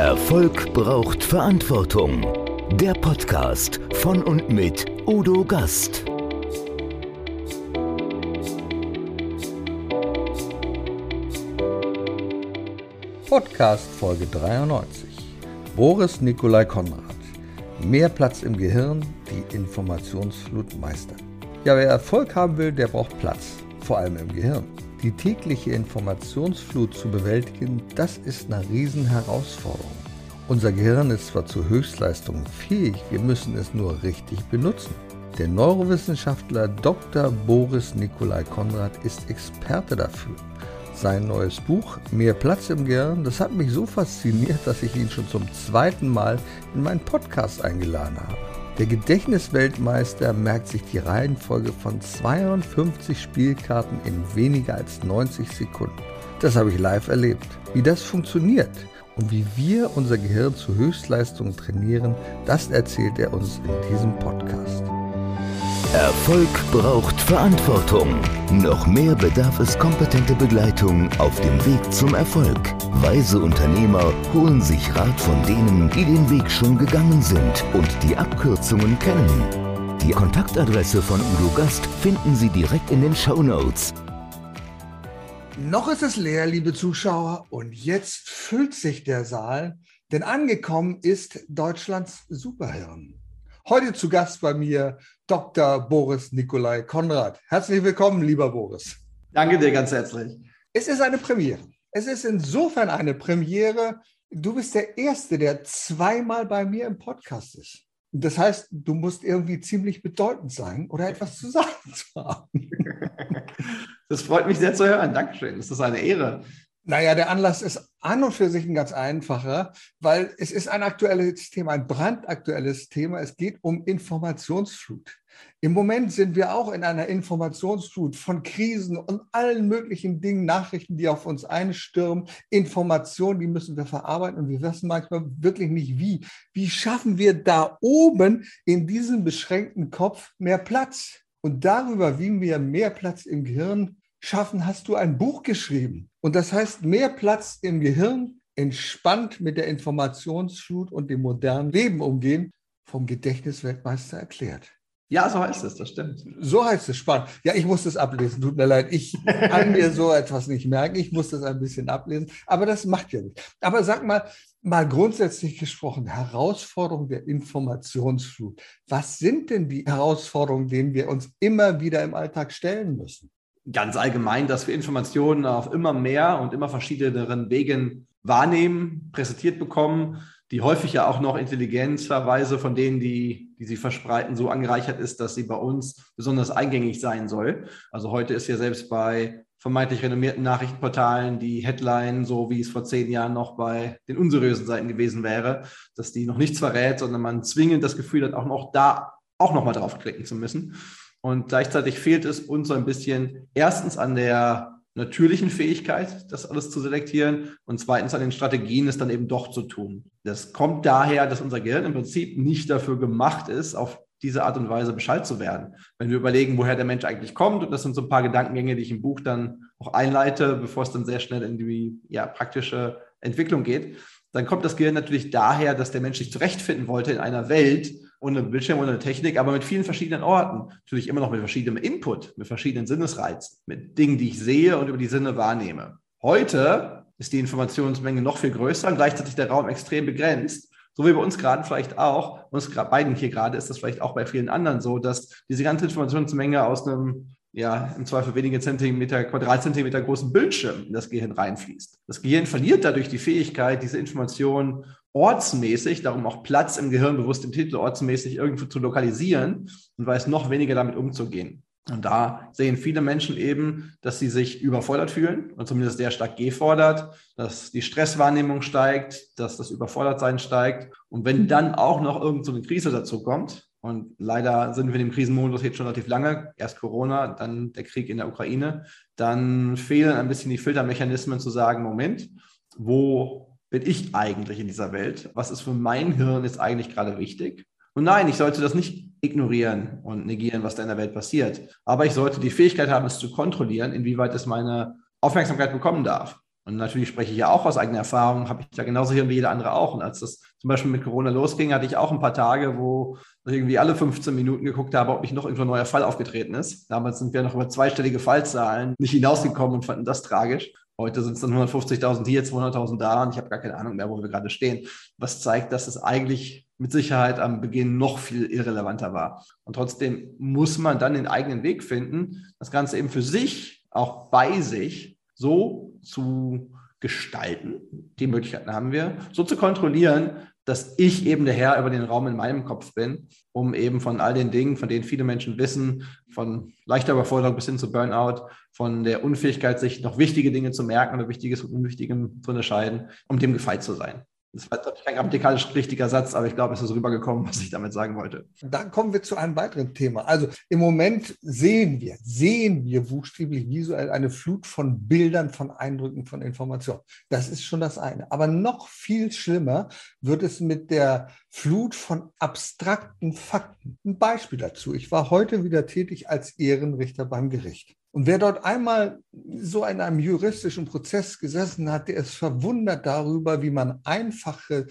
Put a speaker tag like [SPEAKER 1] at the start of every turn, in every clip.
[SPEAKER 1] Erfolg braucht Verantwortung. Der Podcast von und mit Udo Gast.
[SPEAKER 2] Podcast Folge 93. Boris Nikolai Konrad. Mehr Platz im Gehirn, die Informationsflut meistern. Ja, wer Erfolg haben will, der braucht Platz, vor allem im Gehirn. Die tägliche Informationsflut zu bewältigen, das ist eine Riesenherausforderung. Unser Gehirn ist zwar zu Höchstleistungen fähig, wir müssen es nur richtig benutzen. Der Neurowissenschaftler Dr. Boris Nikolai Konrad ist Experte dafür. Sein neues Buch Mehr Platz im Gehirn, das hat mich so fasziniert, dass ich ihn schon zum zweiten Mal in meinen Podcast eingeladen habe. Der Gedächtnisweltmeister merkt sich die Reihenfolge von 52 Spielkarten in weniger als 90 Sekunden. Das habe ich live erlebt. Wie das funktioniert und wie wir unser Gehirn zu Höchstleistungen trainieren, das erzählt er uns in diesem Podcast.
[SPEAKER 1] Erfolg braucht Verantwortung. Noch mehr bedarf es kompetente Begleitung auf dem Weg zum Erfolg. Weise Unternehmer holen sich Rat von denen, die den Weg schon gegangen sind und die Abkürzungen kennen. Die Kontaktadresse von Udo Gast finden Sie direkt in den Show Notes.
[SPEAKER 2] Noch ist es leer, liebe Zuschauer, und jetzt füllt sich der Saal, denn angekommen ist Deutschlands Superhirn. Heute zu Gast bei mir Dr. Boris Nikolai Konrad. Herzlich willkommen, lieber Boris.
[SPEAKER 3] Danke dir ganz herzlich.
[SPEAKER 2] Es ist eine Premiere. Es ist insofern eine Premiere. Du bist der Erste, der zweimal bei mir im Podcast ist. Das heißt, du musst irgendwie ziemlich bedeutend sein oder etwas zu sagen zu haben.
[SPEAKER 3] Das freut mich sehr zu hören. Dankeschön. Das ist eine Ehre.
[SPEAKER 2] Naja, der Anlass ist an und für sich ein ganz einfacher, weil es ist ein aktuelles Thema, ein brandaktuelles Thema. Es geht um Informationsflut. Im Moment sind wir auch in einer Informationsflut von Krisen und allen möglichen Dingen, Nachrichten, die auf uns einstürmen, Informationen, die müssen wir verarbeiten und wir wissen manchmal wirklich nicht wie. Wie schaffen wir da oben in diesem beschränkten Kopf mehr Platz? Und darüber, wie wir mehr Platz im Gehirn schaffen, hast du ein Buch geschrieben. Und das heißt, mehr Platz im Gehirn, entspannt mit der Informationsflut und dem modernen Leben umgehen, vom Gedächtnisweltmeister erklärt.
[SPEAKER 3] Ja, so heißt es, das stimmt.
[SPEAKER 2] So heißt es, spannend. Ja, ich muss das ablesen, tut mir leid. Ich kann mir so etwas nicht merken. Ich muss das ein bisschen ablesen, aber das macht ja nichts. Aber sag mal, mal grundsätzlich gesprochen, Herausforderung der Informationsflut. Was sind denn die Herausforderungen, denen wir uns immer wieder im Alltag stellen müssen?
[SPEAKER 3] Ganz allgemein, dass wir Informationen auf immer mehr und immer verschiedeneren Wegen wahrnehmen, präsentiert bekommen die häufig ja auch noch intelligenzerweise von denen, die, die sie verspreiten, so angereichert ist, dass sie bei uns besonders eingängig sein soll. Also heute ist ja selbst bei vermeintlich renommierten Nachrichtenportalen die Headline, so wie es vor zehn Jahren noch bei den unseriösen Seiten gewesen wäre, dass die noch nichts verrät, sondern man zwingend das Gefühl hat, auch noch da auch noch mal draufklicken zu müssen. Und gleichzeitig fehlt es uns so ein bisschen erstens an der natürlichen Fähigkeit, das alles zu selektieren und zweitens an den Strategien, es dann eben doch zu tun. Das kommt daher, dass unser Gehirn im Prinzip nicht dafür gemacht ist, auf diese Art und Weise Bescheid zu werden. Wenn wir überlegen, woher der Mensch eigentlich kommt, und das sind so ein paar Gedankengänge, die ich im Buch dann auch einleite, bevor es dann sehr schnell in die ja, praktische Entwicklung geht, dann kommt das Gehirn natürlich daher, dass der Mensch sich zurechtfinden wollte in einer Welt, ohne Bildschirm, ohne Technik, aber mit vielen verschiedenen Orten. Natürlich immer noch mit verschiedenem Input, mit verschiedenen Sinnesreizen, mit Dingen, die ich sehe und über die Sinne wahrnehme. Heute ist die Informationsmenge noch viel größer und gleichzeitig der Raum extrem begrenzt. So wie bei uns gerade vielleicht auch, uns beiden hier gerade ist das vielleicht auch bei vielen anderen so, dass diese ganze Informationsmenge aus einem ja, im Zweifel wenige Zentimeter, Quadratzentimeter großen Bildschirm in das Gehirn reinfließt. Das Gehirn verliert dadurch die Fähigkeit, diese Informationen ortsmäßig, darum auch Platz im Gehirn bewusst im Titel ortsmäßig irgendwo zu lokalisieren und weiß noch weniger damit umzugehen. Und da sehen viele Menschen eben, dass sie sich überfordert fühlen und zumindest sehr stark gefordert, dass die Stresswahrnehmung steigt, dass das Überfordertsein steigt. Und wenn dann auch noch irgend so eine Krise dazu kommt, und leider sind wir in dem Krisenmodus jetzt schon relativ lange. Erst Corona, dann der Krieg in der Ukraine. Dann fehlen ein bisschen die Filtermechanismen zu sagen, Moment, wo bin ich eigentlich in dieser Welt? Was ist für mein Hirn jetzt eigentlich gerade wichtig? Und nein, ich sollte das nicht ignorieren und negieren, was da in der Welt passiert. Aber ich sollte die Fähigkeit haben, es zu kontrollieren, inwieweit es meine Aufmerksamkeit bekommen darf. Und natürlich spreche ich ja auch aus eigener Erfahrung, habe ich da genauso hier wie jeder andere auch. Und als das zum Beispiel mit Corona losging, hatte ich auch ein paar Tage, wo ich irgendwie alle 15 Minuten geguckt habe, ob nicht noch irgendwo ein neuer Fall aufgetreten ist. Damals sind wir noch über zweistellige Fallzahlen nicht hinausgekommen und fanden das tragisch. Heute sind es dann 150.000 hier, 200.000 da und ich habe gar keine Ahnung mehr, wo wir gerade stehen. Was zeigt, dass es eigentlich mit Sicherheit am Beginn noch viel irrelevanter war. Und trotzdem muss man dann den eigenen Weg finden, das Ganze eben für sich, auch bei sich, so zu gestalten. Die Möglichkeiten haben wir, so zu kontrollieren, dass ich eben der Herr über den Raum in meinem Kopf bin, um eben von all den Dingen, von denen viele Menschen wissen, von leichter Überforderung bis hin zu Burnout, von der Unfähigkeit, sich noch wichtige Dinge zu merken oder Wichtiges von Unwichtigem zu unterscheiden, um dem gefeit zu sein. Das war kein grammatikalisch richtiger Satz, aber ich glaube, es ist rübergekommen, was ich damit sagen wollte.
[SPEAKER 2] Dann kommen wir zu einem weiteren Thema. Also im Moment sehen wir, sehen wir buchstäblich visuell eine Flut von Bildern, von Eindrücken, von Informationen. Das ist schon das eine. Aber noch viel schlimmer wird es mit der Flut von abstrakten Fakten. Ein Beispiel dazu. Ich war heute wieder tätig als Ehrenrichter beim Gericht. Und wer dort einmal so in einem juristischen Prozess gesessen hat, der ist verwundert darüber, wie man einfache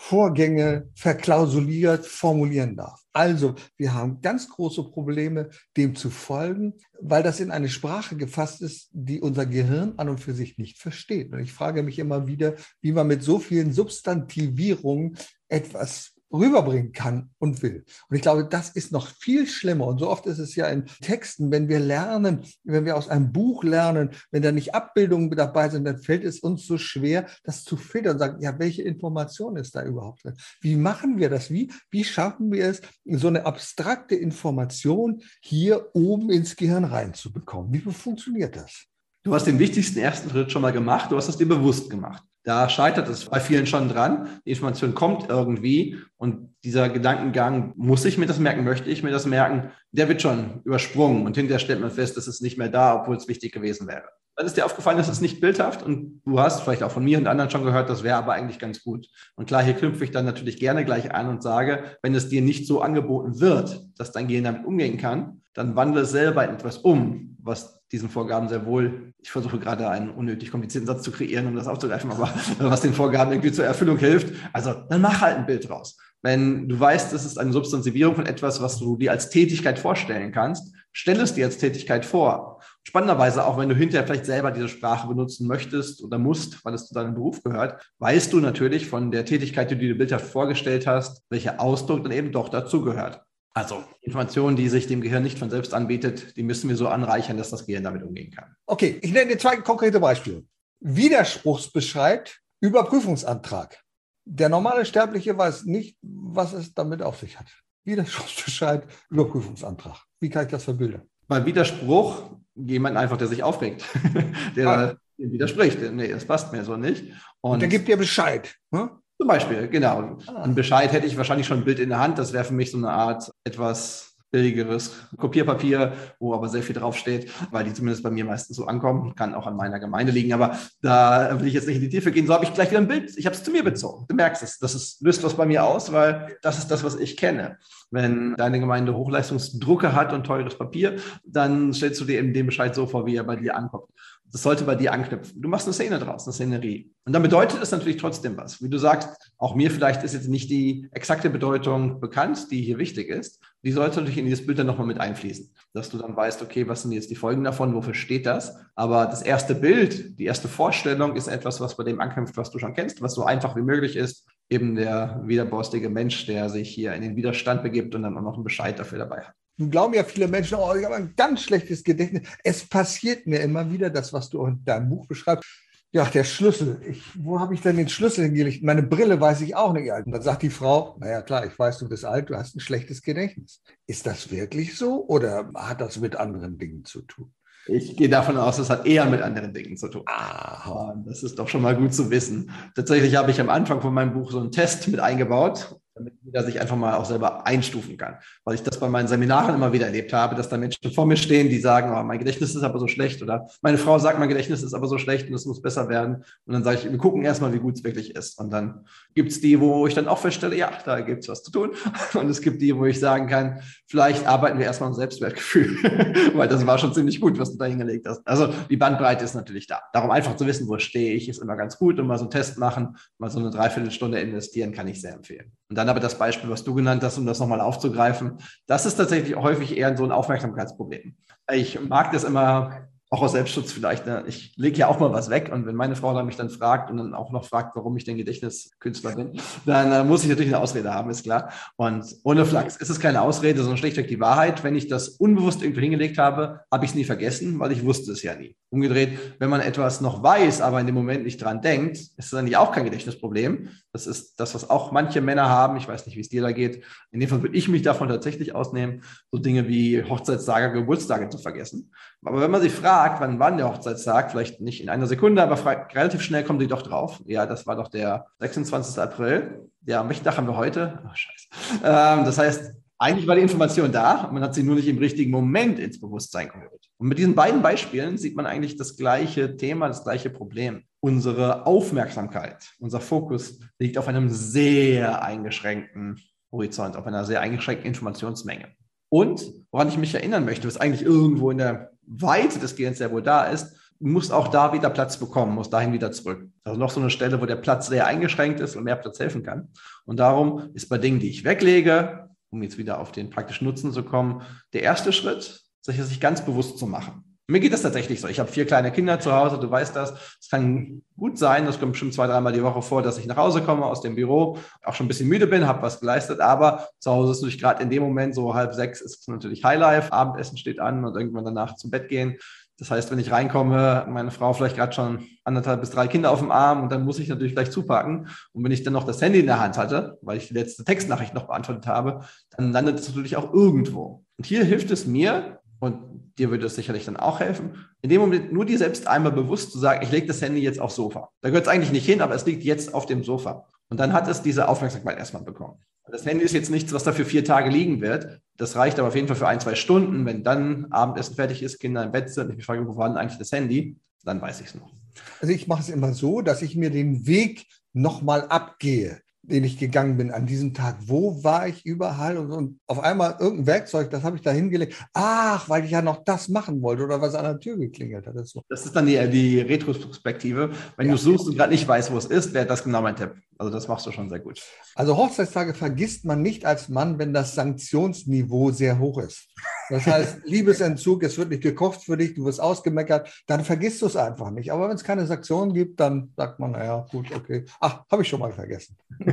[SPEAKER 2] Vorgänge verklausuliert formulieren darf. Also, wir haben ganz große Probleme, dem zu folgen, weil das in eine Sprache gefasst ist, die unser Gehirn an und für sich nicht versteht. Und ich frage mich immer wieder, wie man mit so vielen Substantivierungen etwas rüberbringen kann und will. Und ich glaube, das ist noch viel schlimmer. Und so oft ist es ja in Texten, wenn wir lernen, wenn wir aus einem Buch lernen, wenn da nicht Abbildungen dabei sind, dann fällt es uns so schwer, das zu filtern und sagen, ja, welche Information ist da überhaupt drin? Wie machen wir das? Wie, wie schaffen wir es, so eine abstrakte Information hier oben ins Gehirn reinzubekommen? Wie funktioniert das?
[SPEAKER 3] Du hast den wichtigsten ersten Schritt schon mal gemacht. Du hast es dir bewusst gemacht. Da scheitert es bei vielen schon dran. Die Information kommt irgendwie und dieser Gedankengang, muss ich mir das merken, möchte ich mir das merken, der wird schon übersprungen und hinterher stellt man fest, das ist nicht mehr da, obwohl es wichtig gewesen wäre. Dann ist dir aufgefallen, das ist nicht bildhaft und du hast vielleicht auch von mir und anderen schon gehört, das wäre aber eigentlich ganz gut. Und klar, hier knüpfe ich dann natürlich gerne gleich an und sage, wenn es dir nicht so angeboten wird, dass dein Gehirn damit umgehen kann, dann wandle es selber in etwas um, was diesen Vorgaben sehr wohl, ich versuche gerade einen unnötig komplizierten Satz zu kreieren, um das aufzugreifen, aber was den Vorgaben irgendwie zur Erfüllung hilft, also dann mach halt ein Bild raus. Wenn du weißt, es ist eine Substantivierung von etwas, was du dir als Tätigkeit vorstellen kannst, stell es dir als Tätigkeit vor. Spannenderweise, auch wenn du hinterher vielleicht selber diese Sprache benutzen möchtest oder musst, weil es zu deinem Beruf gehört, weißt du natürlich von der Tätigkeit, die du dir bildhaft vorgestellt hast, welcher Ausdruck dann eben doch dazu gehört. Also Informationen, die sich dem Gehirn nicht von selbst anbietet, die müssen wir so anreichern, dass das Gehirn damit umgehen kann.
[SPEAKER 2] Okay, ich nenne dir zwei konkrete Beispiele. Widerspruchsbescheid, Überprüfungsantrag. Der normale Sterbliche weiß nicht, was es damit auf sich hat. Widerspruchsbescheid, Überprüfungsantrag. Wie kann ich das verbildern?
[SPEAKER 3] Beim Widerspruch jemand einfach, der sich aufregt, der ah. widerspricht. Nee, das passt mir so nicht.
[SPEAKER 2] Und, Und der gibt dir Bescheid.
[SPEAKER 3] Hm? Zum Beispiel, genau. Ah. Ein Bescheid hätte ich wahrscheinlich schon ein Bild in der Hand. Das wäre für mich so eine Art etwas billigeres Kopierpapier, wo aber sehr viel draufsteht, weil die zumindest bei mir meistens so ankommen. Kann auch an meiner Gemeinde liegen, aber da will ich jetzt nicht in die Tiefe gehen. So habe ich gleich wieder ein Bild. Ich habe es zu mir bezogen. Du merkst es. Das ist, löst was bei mir aus, weil das ist das, was ich kenne. Wenn deine Gemeinde Hochleistungsdrucke hat und teures Papier, dann stellst du dir eben den Bescheid so vor, wie er bei dir ankommt. Das sollte bei dir anknüpfen. Du machst eine Szene draus, eine Szenerie. Und dann bedeutet es natürlich trotzdem was. Wie du sagst, auch mir vielleicht ist jetzt nicht die exakte Bedeutung bekannt, die hier wichtig ist. Die sollte natürlich in dieses Bild dann nochmal mit einfließen, dass du dann weißt, okay, was sind jetzt die Folgen davon, wofür steht das? Aber das erste Bild, die erste Vorstellung ist etwas, was bei dem anknüpft, was du schon kennst, was so einfach wie möglich ist. Eben der widerborstige Mensch, der sich hier in den Widerstand begibt und dann auch noch einen Bescheid dafür dabei hat.
[SPEAKER 2] Nun glauben ja viele Menschen, oh, ich habe ein ganz schlechtes Gedächtnis. Es passiert mir immer wieder, das, was du in deinem Buch beschreibst. Ja, der Schlüssel. Ich, wo habe ich denn den Schlüssel hingelegt? Meine Brille weiß ich auch nicht. Und dann sagt die Frau, naja klar, ich weiß, du bist alt, du hast ein schlechtes Gedächtnis. Ist das wirklich so oder hat das mit anderen Dingen zu tun?
[SPEAKER 3] Ich gehe davon aus, es hat eher mit anderen Dingen zu tun. Ah, das ist doch schon mal gut zu wissen. Tatsächlich habe ich am Anfang von meinem Buch so einen Test mit eingebaut, damit jeder sich einfach mal auch selber einstufen kann. Weil ich das bei meinen Seminaren immer wieder erlebt habe, dass da Menschen vor mir stehen, die sagen, oh, mein Gedächtnis ist aber so schlecht oder meine Frau sagt, mein Gedächtnis ist aber so schlecht und es muss besser werden. Und dann sage ich, wir gucken erstmal, wie gut es wirklich ist. Und dann gibt es die, wo ich dann auch feststelle, ja, da gibt es was zu tun. Und es gibt die, wo ich sagen kann, vielleicht arbeiten wir erstmal am Selbstwertgefühl, weil das war schon ziemlich gut, was du da hingelegt hast. Also die Bandbreite ist natürlich da. Darum einfach zu wissen, wo stehe ich, ist immer ganz gut und mal so einen Test machen, mal so eine Dreiviertelstunde investieren, kann ich sehr empfehlen. Und dann aber das Beispiel, was du genannt hast, um das nochmal aufzugreifen, das ist tatsächlich häufig eher so ein Aufmerksamkeitsproblem. Ich mag das immer auch aus Selbstschutz vielleicht. Ne? Ich lege ja auch mal was weg und wenn meine Frau dann mich dann fragt und dann auch noch fragt, warum ich denn Gedächtniskünstler bin, dann äh, muss ich natürlich eine Ausrede haben, ist klar. Und ohne Flachs ist es keine Ausrede, sondern schlichtweg die Wahrheit. Wenn ich das unbewusst irgendwo hingelegt habe, habe ich es nie vergessen, weil ich wusste es ja nie. Umgedreht, wenn man etwas noch weiß, aber in dem Moment nicht dran denkt, ist es eigentlich auch kein Gedächtnisproblem. Das ist das, was auch manche Männer haben. Ich weiß nicht, wie es dir da geht. In dem Fall würde ich mich davon tatsächlich ausnehmen, so Dinge wie Hochzeitstage, Geburtstage zu vergessen. Aber wenn man sich fragt, wann war der Hochzeitstag, vielleicht nicht in einer Sekunde, aber relativ schnell kommen die doch drauf. Ja, das war doch der 26. April. Ja, welchen Tag haben wir heute? Ach, scheiße. Ähm, das heißt, eigentlich war die Information da, man hat sie nur nicht im richtigen Moment ins Bewusstsein geholt. Und mit diesen beiden Beispielen sieht man eigentlich das gleiche Thema, das gleiche Problem. Unsere Aufmerksamkeit, unser Fokus liegt auf einem sehr eingeschränkten Horizont, auf einer sehr eingeschränkten Informationsmenge. Und woran ich mich erinnern möchte, was eigentlich irgendwo in der Weite des Gehirns sehr wohl da ist, muss auch da wieder Platz bekommen, muss dahin wieder zurück. Also noch so eine Stelle, wo der Platz sehr eingeschränkt ist und mehr Platz helfen kann. Und darum ist bei Dingen, die ich weglege, um jetzt wieder auf den praktischen Nutzen zu kommen, der erste Schritt, sich ganz bewusst zu machen. Mir geht das tatsächlich so. Ich habe vier kleine Kinder zu Hause, du weißt das. Es kann gut sein, das kommt bestimmt zwei, dreimal die Woche vor, dass ich nach Hause komme aus dem Büro, auch schon ein bisschen müde bin, habe was geleistet, aber zu Hause ist natürlich gerade in dem Moment, so halb sechs, ist es natürlich Highlife, Abendessen steht an und irgendwann danach zum Bett gehen. Das heißt, wenn ich reinkomme, meine Frau vielleicht gerade schon anderthalb bis drei Kinder auf dem Arm und dann muss ich natürlich gleich zupacken. Und wenn ich dann noch das Handy in der Hand hatte, weil ich die letzte Textnachricht noch beantwortet habe, dann landet es natürlich auch irgendwo. Und hier hilft es mir, und dir würde es sicherlich dann auch helfen, in dem Moment nur dir selbst einmal bewusst zu sagen, ich lege das Handy jetzt aufs Sofa. Da gehört es eigentlich nicht hin, aber es liegt jetzt auf dem Sofa. Und dann hat es diese Aufmerksamkeit erstmal bekommen. Das Handy ist jetzt nichts, was da für vier Tage liegen wird. Das reicht aber auf jeden Fall für ein, zwei Stunden. Wenn dann Abendessen fertig ist, Kinder im Bett sind, ich mich frage, wo war denn eigentlich das Handy? Dann weiß ich es noch.
[SPEAKER 2] Also ich mache es immer so, dass ich mir den Weg nochmal abgehe den ich gegangen bin an diesem Tag. Wo war ich überall? Und, und auf einmal irgendein Werkzeug, das habe ich da hingelegt. Ach, weil ich ja noch das machen wollte oder was an der Tür geklingelt hat.
[SPEAKER 3] Das, so. das ist dann die, die Retrospektive. Wenn ja. du suchst und gerade nicht weißt, wo es ist, wäre das genau mein Tipp. Also das machst du schon sehr gut.
[SPEAKER 2] Also Hochzeitstage vergisst man nicht als Mann, wenn das Sanktionsniveau sehr hoch ist. Das heißt, Liebesentzug, es wird nicht gekocht für dich, du wirst ausgemeckert, dann vergisst du es einfach nicht. Aber wenn es keine Sanktionen gibt, dann sagt man, naja, gut, okay. Ach, habe ich schon mal vergessen.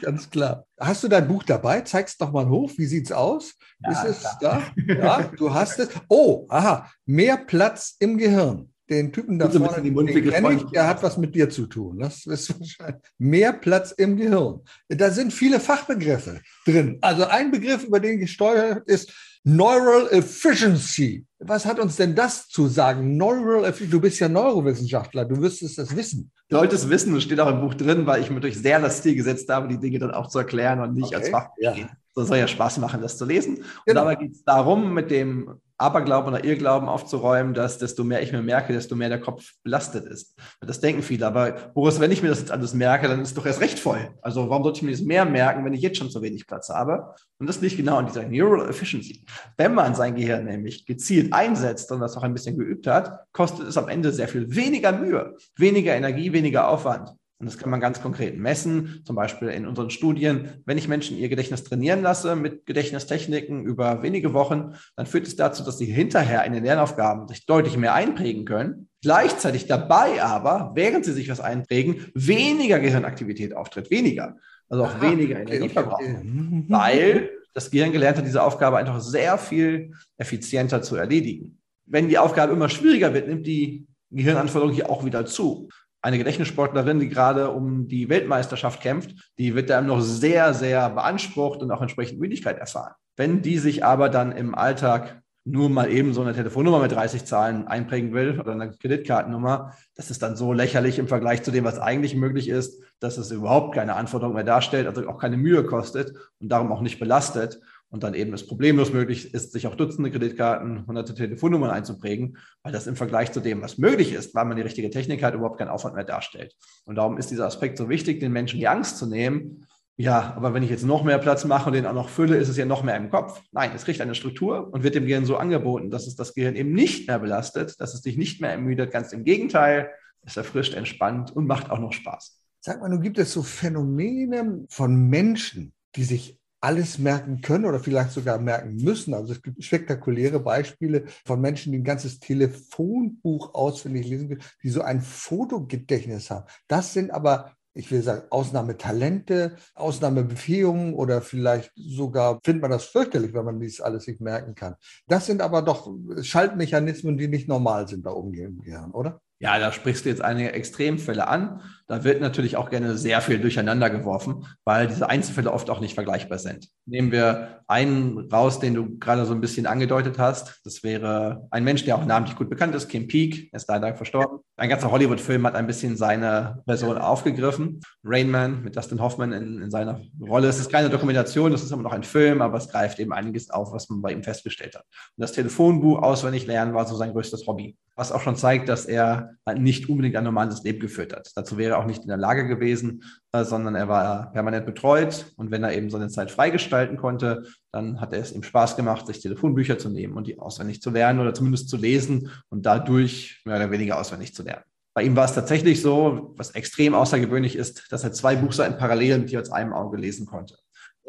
[SPEAKER 2] Ganz klar. Hast du dein Buch dabei? Zeig's doch mal hoch. Wie sieht's aus? Ja, ist es klar. da? Ja, du hast es. Oh, aha. Mehr Platz im Gehirn den Typen da vorne, den kenne ich, der hat was mit dir zu tun. Das ist wahrscheinlich mehr Platz im Gehirn. Da sind viele Fachbegriffe drin. Also ein Begriff, über den gesteuert ist Neural Efficiency. Was hat uns denn das zu sagen? Neural Efficiency. Du bist ja Neurowissenschaftler, du wirst das wissen.
[SPEAKER 3] Du solltest wissen, das steht auch im Buch drin, weil ich mir durch sehr das Ziel gesetzt habe, die Dinge dann auch zu erklären und nicht okay, als Fach. Ja. Das soll ja Spaß machen, das zu lesen. Und genau. dabei geht es darum, mit dem Aberglauben oder Irrglauben aufzuräumen, dass desto mehr ich mir merke, desto mehr der Kopf belastet ist. Das denken viele. Aber Boris, wenn ich mir das jetzt alles merke, dann ist doch erst recht voll. Also warum sollte ich mir das mehr merken, wenn ich jetzt schon zu wenig Platz habe? Und das liegt genau an dieser Neural Efficiency. Wenn man sein Gehirn nämlich gezielt einsetzt und das auch ein bisschen geübt hat, kostet es am Ende sehr viel weniger Mühe, weniger Energie, weniger Aufwand. Und das kann man ganz konkret messen, zum Beispiel in unseren Studien. Wenn ich Menschen ihr Gedächtnis trainieren lasse mit Gedächtnistechniken über wenige Wochen, dann führt es dazu, dass sie hinterher in den Lernaufgaben sich deutlich mehr einprägen können. Gleichzeitig dabei aber, während sie sich was einprägen, weniger Gehirnaktivität auftritt, weniger. Also auch Aha, weniger okay, Energie verbrauchen. Okay. Mhm. Weil das Gehirn gelernt hat, diese Aufgabe einfach sehr viel effizienter zu erledigen. Wenn die Aufgabe immer schwieriger wird, nimmt die Gehirnanforderung hier auch wieder zu eine Gedächtnissportlerin, die gerade um die Weltmeisterschaft kämpft, die wird da noch sehr, sehr beansprucht und auch entsprechend Müdigkeit erfahren. Wenn die sich aber dann im Alltag nur mal eben so eine Telefonnummer mit 30 Zahlen einprägen will oder eine Kreditkartennummer, das ist dann so lächerlich im Vergleich zu dem, was eigentlich möglich ist, dass es überhaupt keine Anforderung mehr darstellt, also auch keine Mühe kostet und darum auch nicht belastet und dann eben es problemlos möglich ist, sich auch Dutzende Kreditkarten, hunderte Telefonnummern einzuprägen, weil das im Vergleich zu dem, was möglich ist, weil man die richtige Technik hat, überhaupt keinen Aufwand mehr darstellt. Und darum ist dieser Aspekt so wichtig, den Menschen die Angst zu nehmen. Ja, aber wenn ich jetzt noch mehr Platz mache und den auch noch fülle, ist es ja noch mehr im Kopf. Nein, es kriegt eine Struktur und wird dem Gehirn so angeboten, dass es das Gehirn eben nicht mehr belastet, dass es dich nicht mehr ermüdet. Ganz im Gegenteil, es erfrischt, entspannt und macht auch noch Spaß.
[SPEAKER 2] Sag mal, nun gibt es so Phänomene von Menschen, die sich alles merken können oder vielleicht sogar merken müssen. Also es gibt spektakuläre Beispiele von Menschen, die ein ganzes Telefonbuch auswendig lesen können, die so ein Fotogedächtnis haben. Das sind aber ich will sagen, Ausnahmetalente, Ausnahmebefähigungen oder vielleicht sogar findet man das fürchterlich, wenn man dies alles nicht merken kann. Das sind aber doch Schaltmechanismen, die nicht normal sind bei Umgehen oder?
[SPEAKER 3] Ja, da sprichst du jetzt einige Extremfälle an. Da wird natürlich auch gerne sehr viel durcheinander geworfen, weil diese Einzelfälle oft auch nicht vergleichbar sind. Nehmen wir einen raus, den du gerade so ein bisschen angedeutet hast. Das wäre ein Mensch, der auch namentlich gut bekannt ist, Kim Peek, er ist leider verstorben. Ein ganzer Hollywood-Film hat ein bisschen seine Person aufgegriffen. Rain Man mit Dustin Hoffman in, in seiner Rolle. Es ist keine Dokumentation, das ist immer noch ein Film, aber es greift eben einiges auf, was man bei ihm festgestellt hat. Und das Telefonbuch auswendig lernen war so sein größtes Hobby was auch schon zeigt, dass er nicht unbedingt ein normales Leben geführt hat. Dazu wäre auch nicht in der Lage gewesen, äh, sondern er war permanent betreut und wenn er eben so eine Zeit freigestalten konnte, dann hat er es ihm Spaß gemacht, sich Telefonbücher zu nehmen und die auswendig zu lernen oder zumindest zu lesen und dadurch mehr oder weniger auswendig zu lernen. Bei ihm war es tatsächlich so, was extrem außergewöhnlich ist, dass er zwei Buchseiten parallel mit jeweils einem Auge lesen konnte.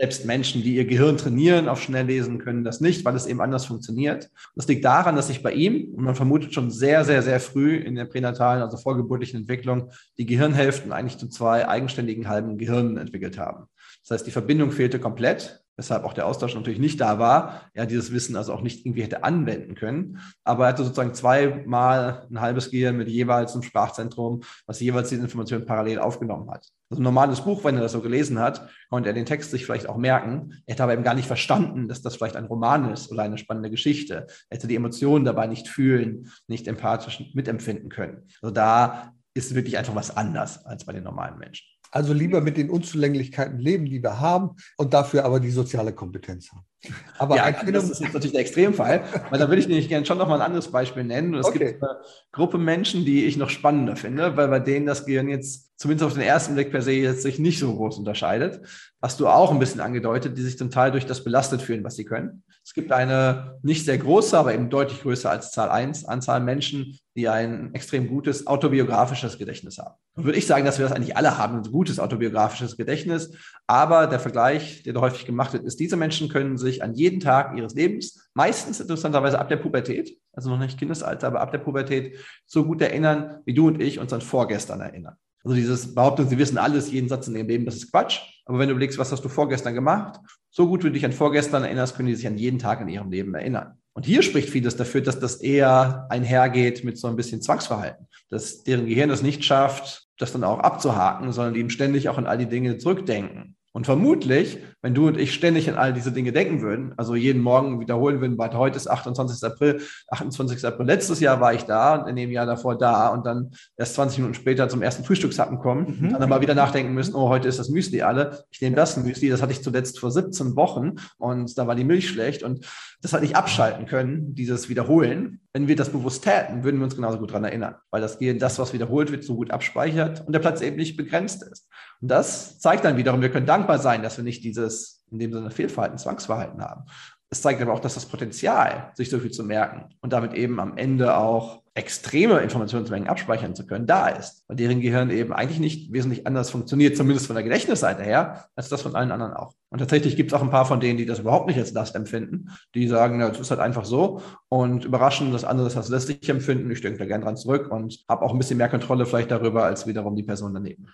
[SPEAKER 3] Selbst Menschen, die ihr Gehirn trainieren auf Schnelllesen, können das nicht, weil es eben anders funktioniert. Das liegt daran, dass sich bei ihm, und man vermutet schon sehr, sehr, sehr früh in der pränatalen, also vorgeburtlichen Entwicklung, die Gehirnhälften eigentlich zu zwei eigenständigen halben Gehirnen entwickelt haben. Das heißt, die Verbindung fehlte komplett weshalb auch der Austausch natürlich nicht da war. Er dieses Wissen also auch nicht irgendwie hätte anwenden können. Aber er hatte sozusagen zweimal ein halbes Gehirn mit jeweils einem Sprachzentrum, was jeweils diese Information parallel aufgenommen hat. Also ein normales Buch, wenn er das so gelesen hat, konnte er den Text sich vielleicht auch merken. Er hätte aber eben gar nicht verstanden, dass das vielleicht ein Roman ist oder eine spannende Geschichte. Er hätte die Emotionen dabei nicht fühlen, nicht empathisch mitempfinden können. Also da ist wirklich einfach was anders als bei den normalen Menschen.
[SPEAKER 2] Also lieber mit den Unzulänglichkeiten leben, die wir haben und dafür aber die soziale Kompetenz haben.
[SPEAKER 3] Aber ja, das ist jetzt natürlich der Extremfall, weil da würde ich nämlich gerne schon noch mal ein anderes Beispiel nennen. es okay. gibt eine Gruppe Menschen, die ich noch spannender finde, weil bei denen das Gehirn jetzt zumindest auf den ersten Blick per se jetzt sich nicht so groß unterscheidet. Hast du auch ein bisschen angedeutet, die sich zum Teil durch das belastet fühlen, was sie können. Es gibt eine nicht sehr große, aber eben deutlich größer als Zahl 1 Anzahl Menschen, die ein extrem gutes autobiografisches Gedächtnis haben. Und würde ich sagen, dass wir das eigentlich alle haben, ein gutes autobiografisches Gedächtnis. Aber der Vergleich, der da häufig gemacht wird, ist, diese Menschen können sich an jeden Tag ihres Lebens, meistens interessanterweise ab der Pubertät, also noch nicht Kindesalter, aber ab der Pubertät, so gut erinnern, wie du und ich uns an vorgestern erinnern. Also dieses Behauptung, sie wissen alles, jeden Satz in ihrem Leben, das ist Quatsch. Aber wenn du überlegst, was hast du vorgestern gemacht, so gut wie du dich an vorgestern erinnerst, können die sich an jeden Tag in ihrem Leben erinnern. Und hier spricht vieles dafür, dass das eher einhergeht mit so ein bisschen Zwangsverhalten, dass deren Gehirn es nicht schafft, das dann auch abzuhaken, sondern eben ständig auch an all die Dinge zurückdenken. Und vermutlich, wenn du und ich ständig an all diese Dinge denken würden, also jeden Morgen wiederholen würden, weil heute ist 28. April, 28. April, letztes Jahr war ich da und in dem Jahr davor da und dann erst 20 Minuten später zum ersten Frühstückshappen kommen mhm. und dann aber wieder nachdenken müssen, oh, heute ist das Müsli alle. Ich nehme das Müsli, das hatte ich zuletzt vor 17 Wochen und da war die Milch schlecht und das hat nicht abschalten können, dieses Wiederholen. Wenn wir das bewusst täten, würden wir uns genauso gut daran erinnern, weil das Gehirn das, was wiederholt wird, so gut abspeichert und der Platz eben nicht begrenzt ist. Und das zeigt dann wiederum, wir können dankbar sein, dass wir nicht dieses, in dem Sinne, Fehlverhalten, Zwangsverhalten haben. Es zeigt aber auch, dass das Potenzial, sich so viel zu merken und damit eben am Ende auch extreme Informationsmengen abspeichern zu können, da ist. Weil deren Gehirn eben eigentlich nicht wesentlich anders funktioniert, zumindest von der Gedächtnisseite her, als das von allen anderen auch. Und tatsächlich gibt es auch ein paar von denen, die das überhaupt nicht als Last empfinden, die sagen, na, das ist halt einfach so und überraschen, dass andere das als lästig empfinden. Ich denke da gern dran zurück und habe auch ein bisschen mehr Kontrolle vielleicht darüber als wiederum die Person daneben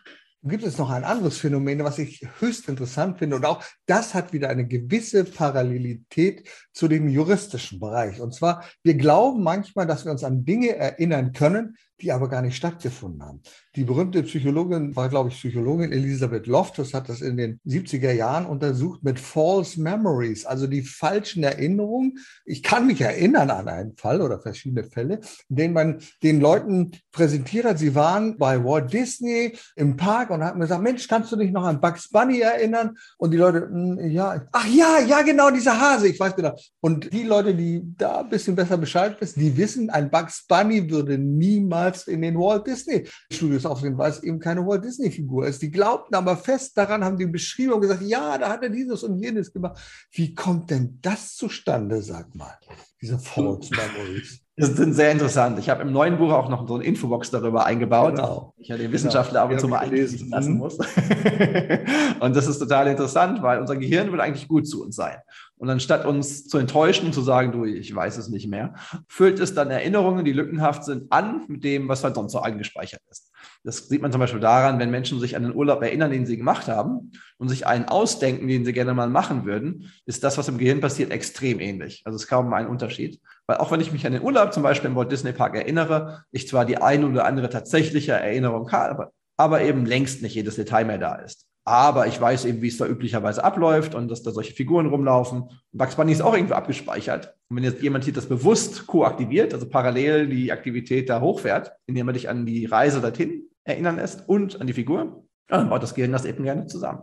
[SPEAKER 2] gibt es noch ein anderes Phänomen, was ich höchst interessant finde. Und auch das hat wieder eine gewisse Parallelität zu dem juristischen Bereich. Und zwar, wir glauben manchmal, dass wir uns an Dinge erinnern können, die aber gar nicht stattgefunden haben. Die berühmte Psychologin war, glaube ich, Psychologin Elisabeth Loftus, hat das in den 70er Jahren untersucht mit False Memories, also die falschen Erinnerungen. Ich kann mich erinnern an einen Fall oder verschiedene Fälle, in denen man den Leuten präsentiert hat, sie waren bei Walt Disney im Park und haben gesagt, Mensch, kannst du dich noch an Bugs Bunny erinnern? Und die Leute, hm, ja, ach ja, ja, genau, dieser Hase, ich weiß genau. Und die Leute, die da ein bisschen besser Bescheid wissen, die wissen, ein Bugs Bunny würde niemals in den Walt Disney Studios aufsehen, weil es eben keine Walt Disney Figur ist. Die glaubten aber fest daran, haben die beschrieben und gesagt, ja, da hat er dieses und jenes gemacht. Wie kommt denn das zustande, sag mal, diese False Memories?
[SPEAKER 3] Das sind sehr interessant. Ich habe im neuen Buch auch noch so eine Infobox darüber eingebaut. Genau. Ich ja den Wissenschaftler genau. ab und zu mal einlesen lassen mhm. muss. und das ist total interessant, weil unser Gehirn will eigentlich gut zu uns sein. Und anstatt uns zu enttäuschen und zu sagen, du, ich weiß es nicht mehr, füllt es dann Erinnerungen, die lückenhaft sind, an mit dem, was halt sonst so eingespeichert ist. Das sieht man zum Beispiel daran, wenn Menschen sich an den Urlaub erinnern, den sie gemacht haben und sich einen ausdenken, den sie gerne mal machen würden, ist das, was im Gehirn passiert, extrem ähnlich. Also es ist kaum ein Unterschied. Weil auch wenn ich mich an den Urlaub zum Beispiel im Walt Disney Park erinnere, ich zwar die eine oder andere tatsächliche Erinnerung habe, aber eben längst nicht jedes Detail mehr da ist. Aber ich weiß eben, wie es da üblicherweise abläuft und dass da solche Figuren rumlaufen. Bugs Bunny ist auch irgendwie abgespeichert. Und wenn jetzt jemand hier das bewusst koaktiviert, also parallel die Aktivität da hochfährt, indem er dich an die Reise dorthin erinnern lässt und an die Figur, dann baut das Gehirn das eben gerne zusammen.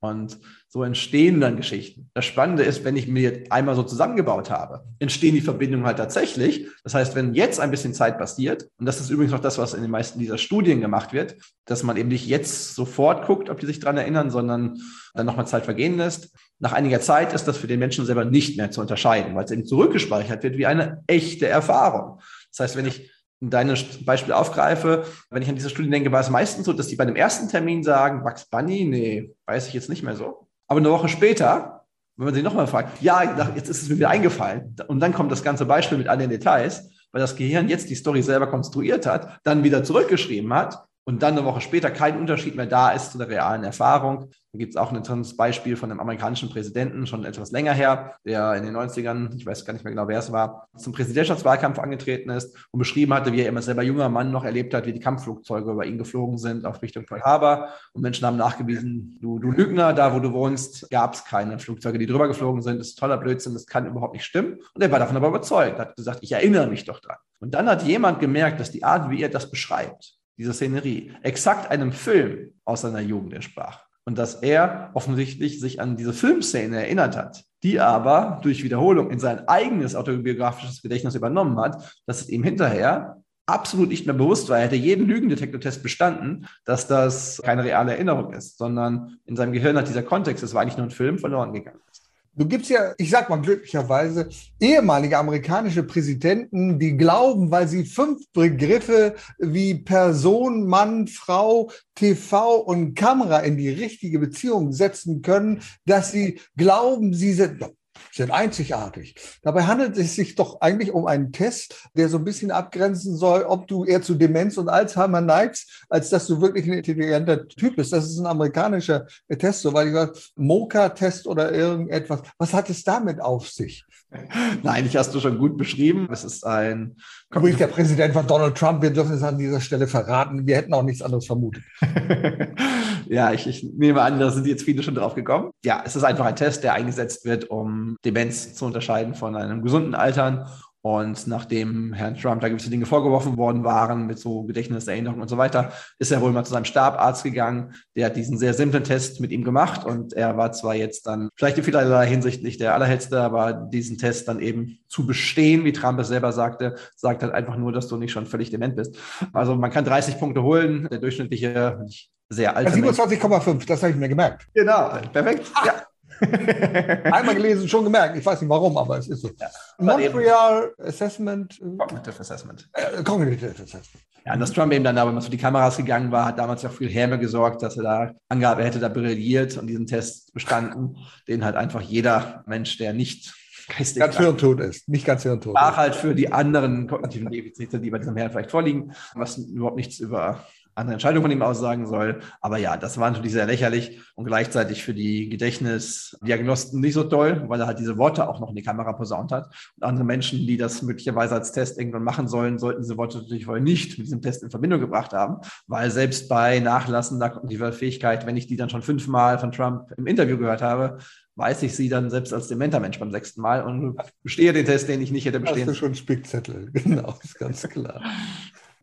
[SPEAKER 3] Und so entstehen dann Geschichten. Das Spannende ist, wenn ich mir einmal so zusammengebaut habe, entstehen die Verbindungen halt tatsächlich. Das heißt, wenn jetzt ein bisschen Zeit passiert, und das ist übrigens auch das, was in den meisten dieser Studien gemacht wird, dass man eben nicht jetzt sofort guckt, ob die sich daran erinnern, sondern dann nochmal Zeit vergehen lässt. Nach einiger Zeit ist das für den Menschen selber nicht mehr zu unterscheiden, weil es eben zurückgespeichert wird wie eine echte Erfahrung. Das heißt, wenn ich deine Beispiel aufgreife, wenn ich an diese Studie denke, war es meistens so, dass die bei dem ersten Termin sagen, Bugs Bunny, nee, weiß ich jetzt nicht mehr so. Aber eine Woche später, wenn man sich nochmal fragt, ja, jetzt ist es mir wieder eingefallen. Und dann kommt das ganze Beispiel mit all den Details, weil das Gehirn jetzt die Story selber konstruiert hat, dann wieder zurückgeschrieben hat und dann eine Woche später kein Unterschied mehr da ist zu der realen Erfahrung. Da gibt es auch ein interessantes Beispiel von einem amerikanischen Präsidenten, schon etwas länger her, der in den 90ern, ich weiß gar nicht mehr genau, wer es war, zum Präsidentschaftswahlkampf angetreten ist und beschrieben hatte, wie er immer selber junger Mann noch erlebt hat, wie die Kampfflugzeuge über ihn geflogen sind auf Richtung Pearl Harbor. Und Menschen haben nachgewiesen, du, du Lügner, da wo du wohnst, gab es keine Flugzeuge, die drüber geflogen sind. Das ist toller Blödsinn, das kann überhaupt nicht stimmen. Und er war davon aber überzeugt, hat gesagt, ich erinnere mich doch dran. Und dann hat jemand gemerkt, dass die Art, wie er das beschreibt, diese Szenerie, exakt einem Film aus seiner Jugend entsprach. Und dass er offensichtlich sich an diese Filmszene erinnert hat, die aber durch Wiederholung in sein eigenes autobiografisches Gedächtnis übernommen hat, dass es ihm hinterher absolut nicht mehr bewusst war. Er hätte jeden Lügendetektortest bestanden, dass das keine reale Erinnerung ist, sondern in seinem Gehirn hat dieser Kontext, es war eigentlich nur ein Film, verloren gegangen ist.
[SPEAKER 2] Du gibst ja, ich sag mal glücklicherweise, ehemalige amerikanische Präsidenten, die glauben, weil sie fünf Begriffe wie Person, Mann, Frau, TV und Kamera in die richtige Beziehung setzen können, dass sie glauben, sie sind, sind einzigartig. Dabei handelt es sich doch eigentlich um einen Test, der so ein bisschen abgrenzen soll, ob du eher zu Demenz und Alzheimer neigst, als dass du wirklich ein intelligenter Typ bist. Das ist ein amerikanischer Test, soweit ich weiß, Mocha-Test oder irgendetwas. Was hat es damit auf sich?
[SPEAKER 3] Nein, ich hast du schon gut beschrieben. Es ist ein.
[SPEAKER 2] Übrigens der Präsident von Donald Trump. Wir dürfen es an dieser Stelle verraten. Wir hätten auch nichts anderes vermutet.
[SPEAKER 3] ja, ich, ich, nehme an, da sind jetzt viele schon drauf gekommen. Ja, es ist einfach ein Test, der eingesetzt wird, um Demenz zu unterscheiden von einem gesunden Altern und nachdem Herrn Trump da gewisse Dinge vorgeworfen worden waren, mit so Gedächtniserinnerungen und so weiter, ist er wohl mal zu seinem Stabarzt gegangen. Der hat diesen sehr simplen Test mit ihm gemacht und er war zwar jetzt dann vielleicht in vielerlei Hinsicht nicht der allerhellste, aber diesen Test dann eben zu bestehen, wie Trump es selber sagte, sagt halt einfach nur, dass du nicht schon völlig dement bist. Also man kann 30 Punkte holen. Der durchschnittliche, sehr alte.
[SPEAKER 2] 27,5, das habe ich mir gemerkt.
[SPEAKER 3] Genau, perfekt.
[SPEAKER 2] Ah. Ja. Einmal gelesen, schon gemerkt. Ich weiß nicht warum, aber es ist so. Ja, Montreal Assessment.
[SPEAKER 3] Äh, Cognitive Assessment.
[SPEAKER 2] Äh, Cognitive Assessment.
[SPEAKER 3] Ja, und dass Trump eben dann aber zu die Kameras gegangen war, hat damals ja für Häme gesorgt, dass er da angabe, er hätte da brilliert und diesen Test bestanden, den halt einfach jeder Mensch, der nicht
[SPEAKER 2] geistig ganz hirntot ist, nicht ganz hirntot.
[SPEAKER 3] War halt für die anderen kognitiven Defizite, die bei diesem Herrn vielleicht vorliegen, was überhaupt nichts über andere Entscheidungen von ihm aussagen soll. Aber ja, das war natürlich sehr lächerlich und gleichzeitig für die Gedächtnisdiagnosten nicht so toll, weil er halt diese Worte auch noch in die Kamera posaunt hat. Und andere Menschen, die das möglicherweise als Test irgendwann machen sollen, sollten diese Worte natürlich wohl nicht mit diesem Test in Verbindung gebracht haben, weil selbst bei nachlassender kognitiver Fähigkeit, wenn ich die dann schon fünfmal von Trump im Interview gehört habe, weiß ich sie dann selbst als dementer Mensch beim sechsten Mal und bestehe den Test, den ich nicht hätte bestehen.
[SPEAKER 2] Hast du schon Spickzettel, genau, ist ganz klar.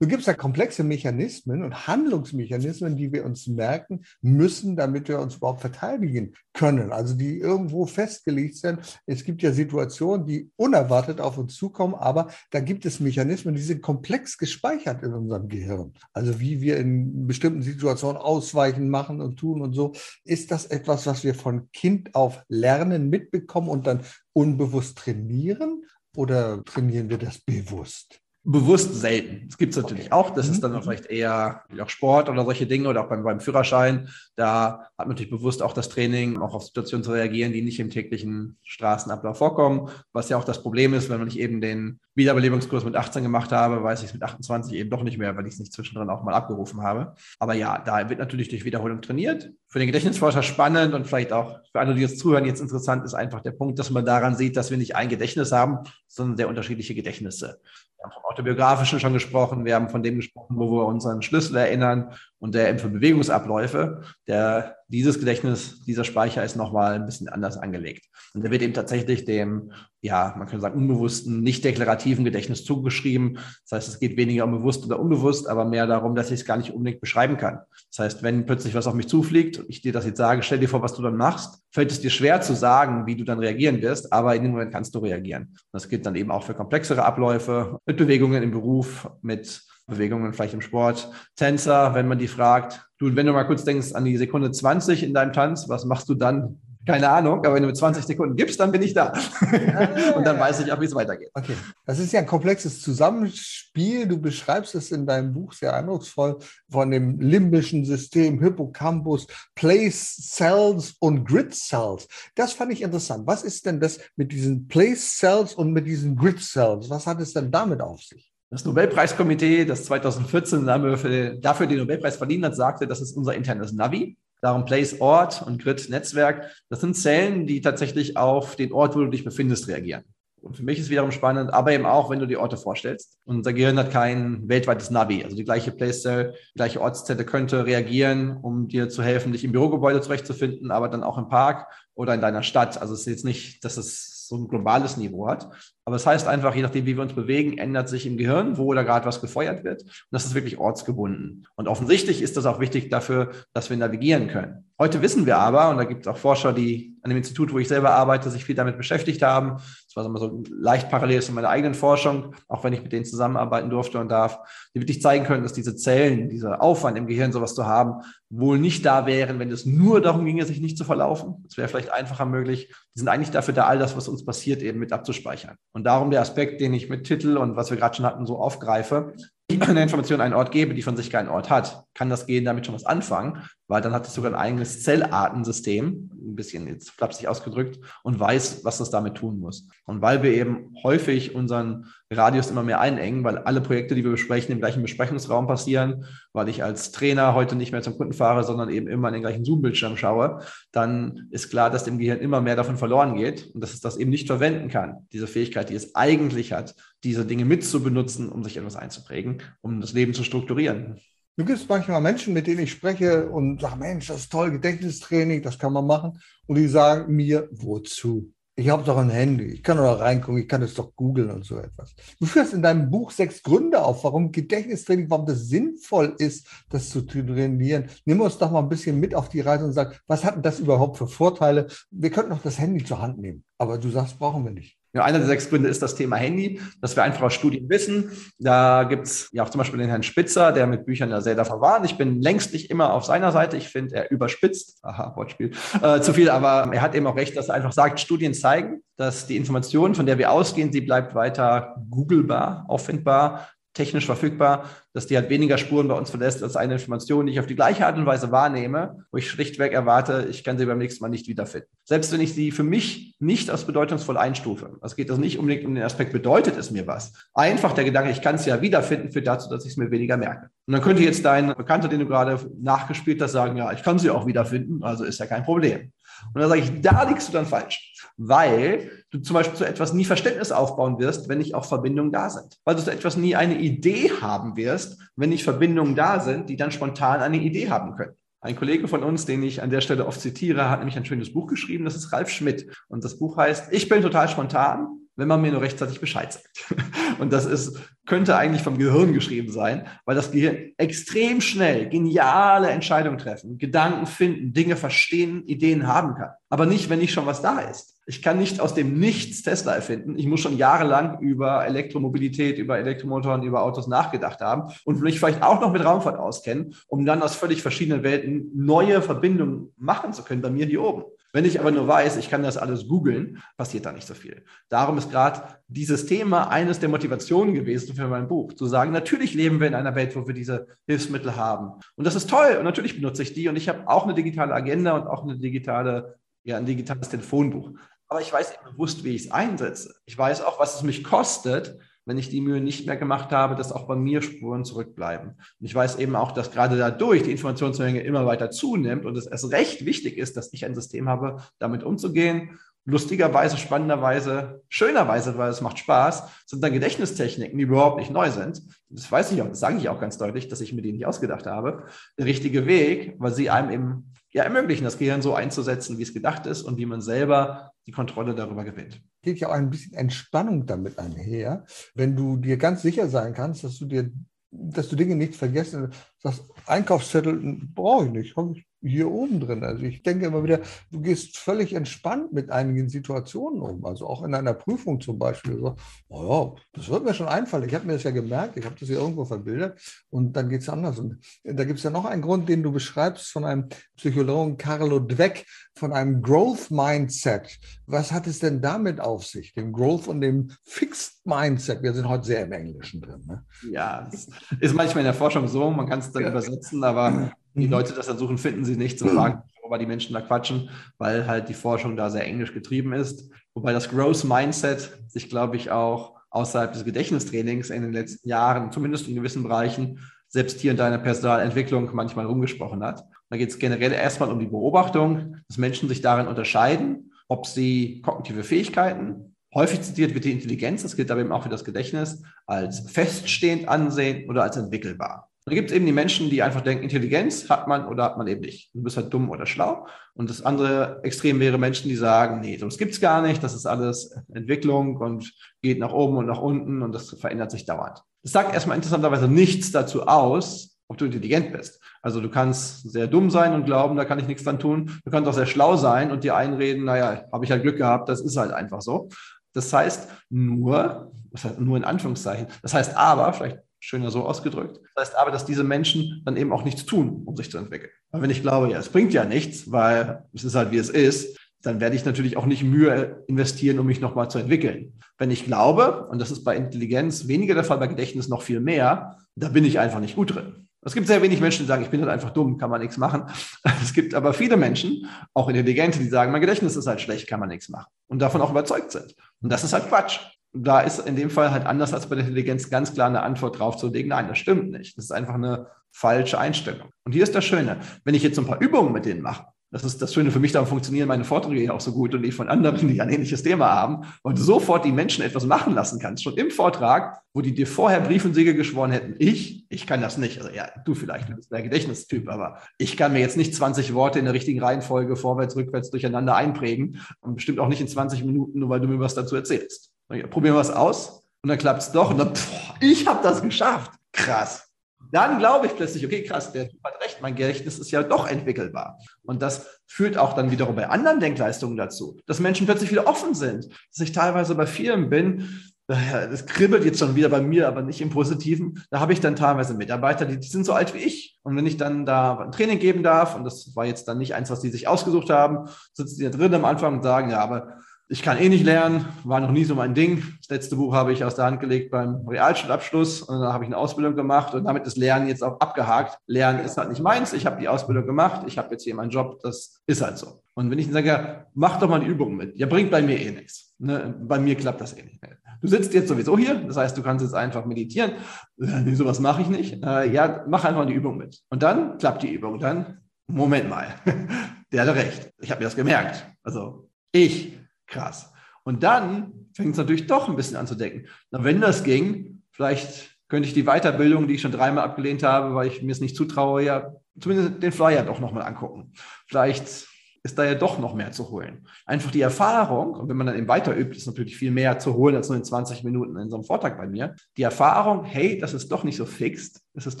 [SPEAKER 2] Du gibst da komplexe Mechanismen und Handlungsmechanismen, die wir uns merken müssen, damit wir uns überhaupt verteidigen können. Also die irgendwo festgelegt sind. Es gibt ja Situationen, die unerwartet auf uns zukommen, aber da gibt es Mechanismen, die sind komplex gespeichert in unserem Gehirn. Also wie wir in bestimmten Situationen ausweichen, machen und tun und so. Ist das etwas, was wir von Kind auf lernen, mitbekommen und dann unbewusst trainieren? Oder trainieren wir das bewusst?
[SPEAKER 3] Bewusst selten. Das gibt es natürlich okay. auch. Das mhm. ist dann vielleicht eher auch Sport oder solche Dinge oder auch beim, beim Führerschein. Da hat man natürlich bewusst auch das Training, auch auf Situationen zu reagieren, die nicht im täglichen Straßenablauf vorkommen. Was ja auch das Problem ist, wenn man nicht eben den Wiederbelebungskurs mit 18 gemacht habe, weiß ich es mit 28 eben doch nicht mehr, weil ich es nicht zwischendrin auch mal abgerufen habe. Aber ja, da wird natürlich durch Wiederholung trainiert. Für den Gedächtnisforscher spannend und vielleicht auch für alle, die jetzt zuhören, jetzt interessant ist einfach der Punkt, dass man daran sieht, dass wir nicht ein Gedächtnis haben, sondern sehr unterschiedliche Gedächtnisse. Wir haben vom Autobiografischen schon gesprochen, wir haben von dem gesprochen, wo wir unseren Schlüssel erinnern und der für Bewegungsabläufe, der, dieses Gedächtnis, dieser Speicher ist nochmal ein bisschen anders angelegt. Und der wird eben tatsächlich dem, ja, man könnte sagen, unbewussten, nicht deklarativen Gedächtnis zugeschrieben. Das heißt, es geht weniger um bewusst oder unbewusst, aber mehr darum, dass ich es gar nicht unbedingt beschreiben kann. Das heißt, wenn plötzlich was auf mich zufliegt und ich dir das jetzt sage, stell dir vor, was du dann machst, fällt es dir schwer zu sagen, wie du dann reagieren wirst, aber in dem Moment kannst du reagieren. Und das gilt dann eben auch für komplexere Abläufe, mit Bewegungen im Beruf, mit Bewegungen vielleicht im Sport. Tänzer, wenn man die fragt, du, wenn du mal kurz denkst an die Sekunde 20 in deinem Tanz, was machst du dann? Keine Ahnung, aber wenn du mit 20 Sekunden gibst, dann bin ich da. Ah, und dann weiß ich auch, wie es weitergeht.
[SPEAKER 2] Okay. Das ist ja ein komplexes Zusammenspiel. Du beschreibst es in deinem Buch sehr eindrucksvoll von dem limbischen System, Hippocampus, Place Cells und Grid Cells. Das fand ich interessant. Was ist denn das mit diesen Place Cells und mit diesen Grid Cells? Was hat es denn damit auf sich?
[SPEAKER 3] Das Nobelpreiskomitee, das 2014 dafür den Nobelpreis verliehen hat, sagte, das ist unser internes Navi. Darum Place Ort und Grid Netzwerk. Das sind Zellen, die tatsächlich auf den Ort, wo du dich befindest, reagieren. Und für mich ist wiederum spannend, aber eben auch, wenn du die Orte vorstellst. Unser Gehirn hat kein weltweites Navi. Also die gleiche Place Cell, die gleiche Ortszelle könnte reagieren, um dir zu helfen, dich im Bürogebäude zurechtzufinden, aber dann auch im Park oder in deiner Stadt. Also es ist jetzt nicht, dass es so ein globales Niveau hat. Aber es das heißt einfach, je nachdem, wie wir uns bewegen, ändert sich im Gehirn, wo da gerade was gefeuert wird. Und das ist wirklich ortsgebunden. Und offensichtlich ist das auch wichtig dafür, dass wir navigieren können. Heute wissen wir aber, und da gibt es auch Forscher, die an dem Institut, wo ich selber arbeite, sich viel damit beschäftigt haben. Das war so leicht parallel zu meiner eigenen Forschung, auch wenn ich mit denen zusammenarbeiten durfte und darf, die wirklich zeigen können, dass diese Zellen, dieser Aufwand im Gehirn, sowas zu haben, wohl nicht da wären, wenn es nur darum ginge, sich nicht zu verlaufen. Es wäre vielleicht einfacher möglich. Die sind eigentlich dafür da, all das, was uns passiert, eben mit abzuspeichern. Und darum der Aspekt, den ich mit Titel und was wir gerade schon hatten, so aufgreife. Eine Information einen Ort gebe, die von sich keinen Ort hat, kann das Gehen damit schon was anfangen, weil dann hat es sogar ein eigenes Zellartensystem, ein bisschen jetzt flapsig ausgedrückt, und weiß, was das damit tun muss. Und weil wir eben häufig unseren Radius immer mehr einengen, weil alle Projekte, die wir besprechen, im gleichen Besprechungsraum passieren, weil ich als Trainer heute nicht mehr zum Kunden fahre, sondern eben immer in den gleichen Zoom-Bildschirm schaue, dann ist klar, dass dem Gehirn immer mehr davon verloren geht und dass es das eben nicht verwenden kann, diese Fähigkeit, die es eigentlich hat, diese Dinge mitzubenutzen, um sich etwas einzuprägen, um das Leben zu strukturieren.
[SPEAKER 2] Du gibt manchmal Menschen, mit denen ich spreche und sage, Mensch, das ist toll, Gedächtnistraining, das kann man machen. Und die sagen mir, wozu? Ich habe doch ein Handy, ich kann doch da reingucken, ich kann es doch googeln und so etwas. Du führst in deinem Buch sechs Gründe auf, warum Gedächtnistraining, warum das sinnvoll ist, das zu trainieren. Nimm uns doch mal ein bisschen mit auf die Reise und sag, was hat denn das überhaupt für Vorteile? Wir könnten doch das Handy zur Hand nehmen, aber du sagst, brauchen wir nicht.
[SPEAKER 3] Ja, einer der sechs Gründe ist das Thema Handy, dass wir einfach aus Studien wissen. Da gibt's ja auch zum Beispiel den Herrn Spitzer, der mit Büchern ja sehr davon war. Ich bin längst nicht immer auf seiner Seite. Ich finde, er überspitzt, aha, Wortspiel, äh, zu viel, aber er hat eben auch recht, dass er einfach sagt, Studien zeigen, dass die Information, von der wir ausgehen, sie bleibt weiter googlebar, auffindbar technisch verfügbar, dass die halt weniger Spuren bei uns verlässt als eine Information, die ich auf die gleiche Art und Weise wahrnehme, wo ich schlichtweg erwarte, ich kann sie beim nächsten Mal nicht wiederfinden. Selbst wenn ich sie für mich nicht als bedeutungsvoll einstufe. Es geht also nicht unbedingt um den Aspekt, bedeutet es mir was. Einfach der Gedanke, ich kann es ja wiederfinden, führt dazu, dass ich es mir weniger merke. Und dann könnte jetzt dein Bekannter, den du gerade nachgespielt hast, sagen, ja, ich kann sie auch wiederfinden, also ist ja kein Problem. Und dann sage ich, da liegst du dann falsch, weil du zum Beispiel zu etwas nie Verständnis aufbauen wirst, wenn nicht auch Verbindungen da sind. Weil du zu etwas nie eine Idee haben wirst, wenn nicht Verbindungen da sind, die dann spontan eine Idee haben können. Ein Kollege von uns, den ich an der Stelle oft zitiere, hat nämlich ein schönes Buch geschrieben, das ist Ralf Schmidt. Und das Buch heißt, ich bin total spontan wenn man mir nur rechtzeitig Bescheid sagt. Und das ist, könnte eigentlich vom Gehirn geschrieben sein, weil das Gehirn extrem schnell geniale Entscheidungen treffen, Gedanken finden, Dinge verstehen, Ideen haben kann. Aber nicht, wenn nicht schon was da ist. Ich kann nicht aus dem Nichts Tesla erfinden. Ich muss schon jahrelang über Elektromobilität, über Elektromotoren, über Autos nachgedacht haben und mich vielleicht auch noch mit Raumfahrt auskennen, um dann aus völlig verschiedenen Welten neue Verbindungen machen zu können bei mir hier oben. Wenn ich aber nur weiß, ich kann das alles googeln, passiert da nicht so viel. Darum ist gerade dieses Thema eines der Motivationen gewesen für mein Buch, zu sagen, natürlich leben wir in einer Welt, wo wir diese Hilfsmittel haben. Und das ist toll und natürlich benutze ich die und ich habe auch eine digitale Agenda und auch eine digitale, ja, ein digitales Telefonbuch. Aber ich weiß eben bewusst, wie ich es einsetze. Ich weiß auch, was es mich kostet, wenn ich die Mühe nicht mehr gemacht habe, dass auch bei mir Spuren zurückbleiben. Und ich weiß eben auch, dass gerade dadurch die Informationsmenge immer weiter zunimmt und es erst recht wichtig ist, dass ich ein System habe, damit umzugehen. Lustigerweise, spannenderweise, schönerweise, weil es macht Spaß, sind dann Gedächtnistechniken, die überhaupt nicht neu sind. Das weiß ich auch, das sage ich auch ganz deutlich, dass ich mir die nicht ausgedacht habe. Der richtige Weg, weil sie einem eben ja, ermöglichen, das Gehirn so einzusetzen, wie es gedacht ist und wie man selber die Kontrolle darüber gewinnt.
[SPEAKER 2] Geht ja auch ein bisschen Entspannung damit einher, wenn du dir ganz sicher sein kannst, dass du dir, dass du Dinge nicht vergessen, sagst, Einkaufszettel brauche ich nicht, habe ich hier oben drin. Also ich denke immer wieder, du gehst völlig entspannt mit einigen Situationen um. Also auch in einer Prüfung zum Beispiel. So, oh ja, das wird mir schon einfallen. Ich habe mir das ja gemerkt, ich habe das hier irgendwo verbildert und dann geht es anders. Und da gibt es ja noch einen Grund, den du beschreibst von einem Psychologen Carlo Dweck, von einem Growth Mindset. Was hat es denn damit auf sich, dem Growth und dem Fixed Mindset? Wir sind heute sehr im Englischen drin. Ne?
[SPEAKER 3] Ja, das ist manchmal in der Forschung so, man kann es dann ja. übersetzen, aber die mhm. Leute das dann suchen, finden sie nicht, zu fragen, worüber die Menschen da quatschen, weil halt die Forschung da sehr englisch getrieben ist. Wobei das Growth Mindset sich, glaube ich, auch außerhalb des Gedächtnistrainings in den letzten Jahren, zumindest in gewissen Bereichen, selbst hier in deiner Personalentwicklung manchmal rumgesprochen hat. Da geht es generell erstmal um die Beobachtung, dass Menschen sich darin unterscheiden, ob sie kognitive Fähigkeiten, häufig zitiert wird die Intelligenz, das gilt aber eben auch für das Gedächtnis, als feststehend ansehen oder als entwickelbar. Dann gibt es eben die Menschen, die einfach denken, Intelligenz hat man oder hat man eben nicht. Du bist halt dumm oder schlau. Und das andere Extrem wäre Menschen, die sagen, nee, das gibt es gar nicht, das ist alles Entwicklung und geht nach oben und nach unten und das verändert sich dauernd. Das sagt erstmal interessanterweise nichts dazu aus, ob du intelligent bist. Also du kannst sehr dumm sein und glauben, da kann ich nichts dran tun. Du kannst auch sehr schlau sein und dir einreden, naja, habe ich halt Glück gehabt, das ist halt einfach so. Das heißt nur, das heißt nur in Anführungszeichen, das heißt aber, vielleicht schöner so ausgedrückt. Das heißt aber, dass diese Menschen dann eben auch nichts tun, um sich zu entwickeln. Weil wenn ich glaube, ja, es bringt ja nichts, weil es ist halt wie es ist, dann werde ich natürlich auch nicht Mühe investieren, um mich nochmal zu entwickeln. Wenn ich glaube, und das ist bei Intelligenz weniger der Fall, bei Gedächtnis noch viel mehr, da bin ich einfach nicht gut drin. Es gibt sehr wenig Menschen, die sagen, ich bin halt einfach dumm, kann man nichts machen. Es gibt aber viele Menschen, auch Intelligente, die sagen, mein Gedächtnis ist halt schlecht, kann man nichts machen. Und davon auch überzeugt sind. Und das ist halt Quatsch da ist in dem Fall halt anders als bei der Intelligenz ganz klar eine Antwort drauf zu legen. Nein, das stimmt nicht. Das ist einfach eine falsche Einstellung. Und hier ist das Schöne. Wenn ich jetzt ein paar Übungen mit denen mache, das ist das Schöne für mich, darum funktionieren meine Vorträge ja auch so gut und die von anderen, die ein ähnliches Thema haben, und du sofort die Menschen etwas machen lassen kannst, schon im Vortrag, wo die dir vorher Brief und Siegel geschworen hätten. Ich, ich kann das nicht. Also ja, du vielleicht, du bist der Gedächtnistyp, aber ich kann mir jetzt nicht 20 Worte in der richtigen Reihenfolge vorwärts, rückwärts durcheinander einprägen und bestimmt auch nicht in 20 Minuten, nur weil du mir was dazu erzählst. Probieren wir es aus und dann klappt es doch und dann, boah, ich habe das geschafft. Krass. Dann glaube ich plötzlich, okay, krass, der Typ hat recht, mein Gedächtnis ist ja doch entwickelbar. Und das führt auch dann wiederum bei anderen Denkleistungen dazu, dass Menschen plötzlich wieder offen sind. Dass ich teilweise bei vielen bin, das kribbelt jetzt schon wieder bei mir, aber nicht im Positiven. Da habe ich dann teilweise Mitarbeiter, die, die, sind so alt wie ich. Und wenn ich dann da ein Training geben darf, und das war jetzt dann nicht eins, was die sich ausgesucht haben, sitzen die da drin am Anfang und sagen, ja, aber ich kann eh nicht lernen, war noch nie so mein Ding. Das letzte Buch habe ich aus der Hand gelegt beim Realschulabschluss und da habe ich eine Ausbildung gemacht und damit ist Lernen jetzt auch abgehakt. Lernen ist halt nicht meins, ich habe die Ausbildung gemacht, ich habe jetzt hier meinen Job, das ist halt so. Und wenn ich dann sage, mach doch mal eine Übung mit, ja, bringt bei mir eh nichts. Ne? Bei mir klappt das eh nicht. Du sitzt jetzt sowieso hier, das heißt, du kannst jetzt einfach meditieren. Nee, sowas mache ich nicht. Äh, ja, mach einfach die Übung mit. Und dann klappt die Übung. Dann, Moment mal, der hatte recht. Ich habe mir das gemerkt. Also ich krass. Und dann fängt es natürlich doch ein bisschen an zu denken. Na, wenn das ging, vielleicht könnte ich die Weiterbildung, die ich schon dreimal abgelehnt habe, weil ich mir es nicht zutraue, ja zumindest den Flyer doch nochmal angucken. Vielleicht ist da ja doch noch mehr zu holen. Einfach die Erfahrung, und wenn man dann eben weiter übt, ist natürlich viel mehr zu holen als nur in 20 Minuten in so einem Vortrag bei mir. Die Erfahrung, hey, das ist doch nicht so fix, das ist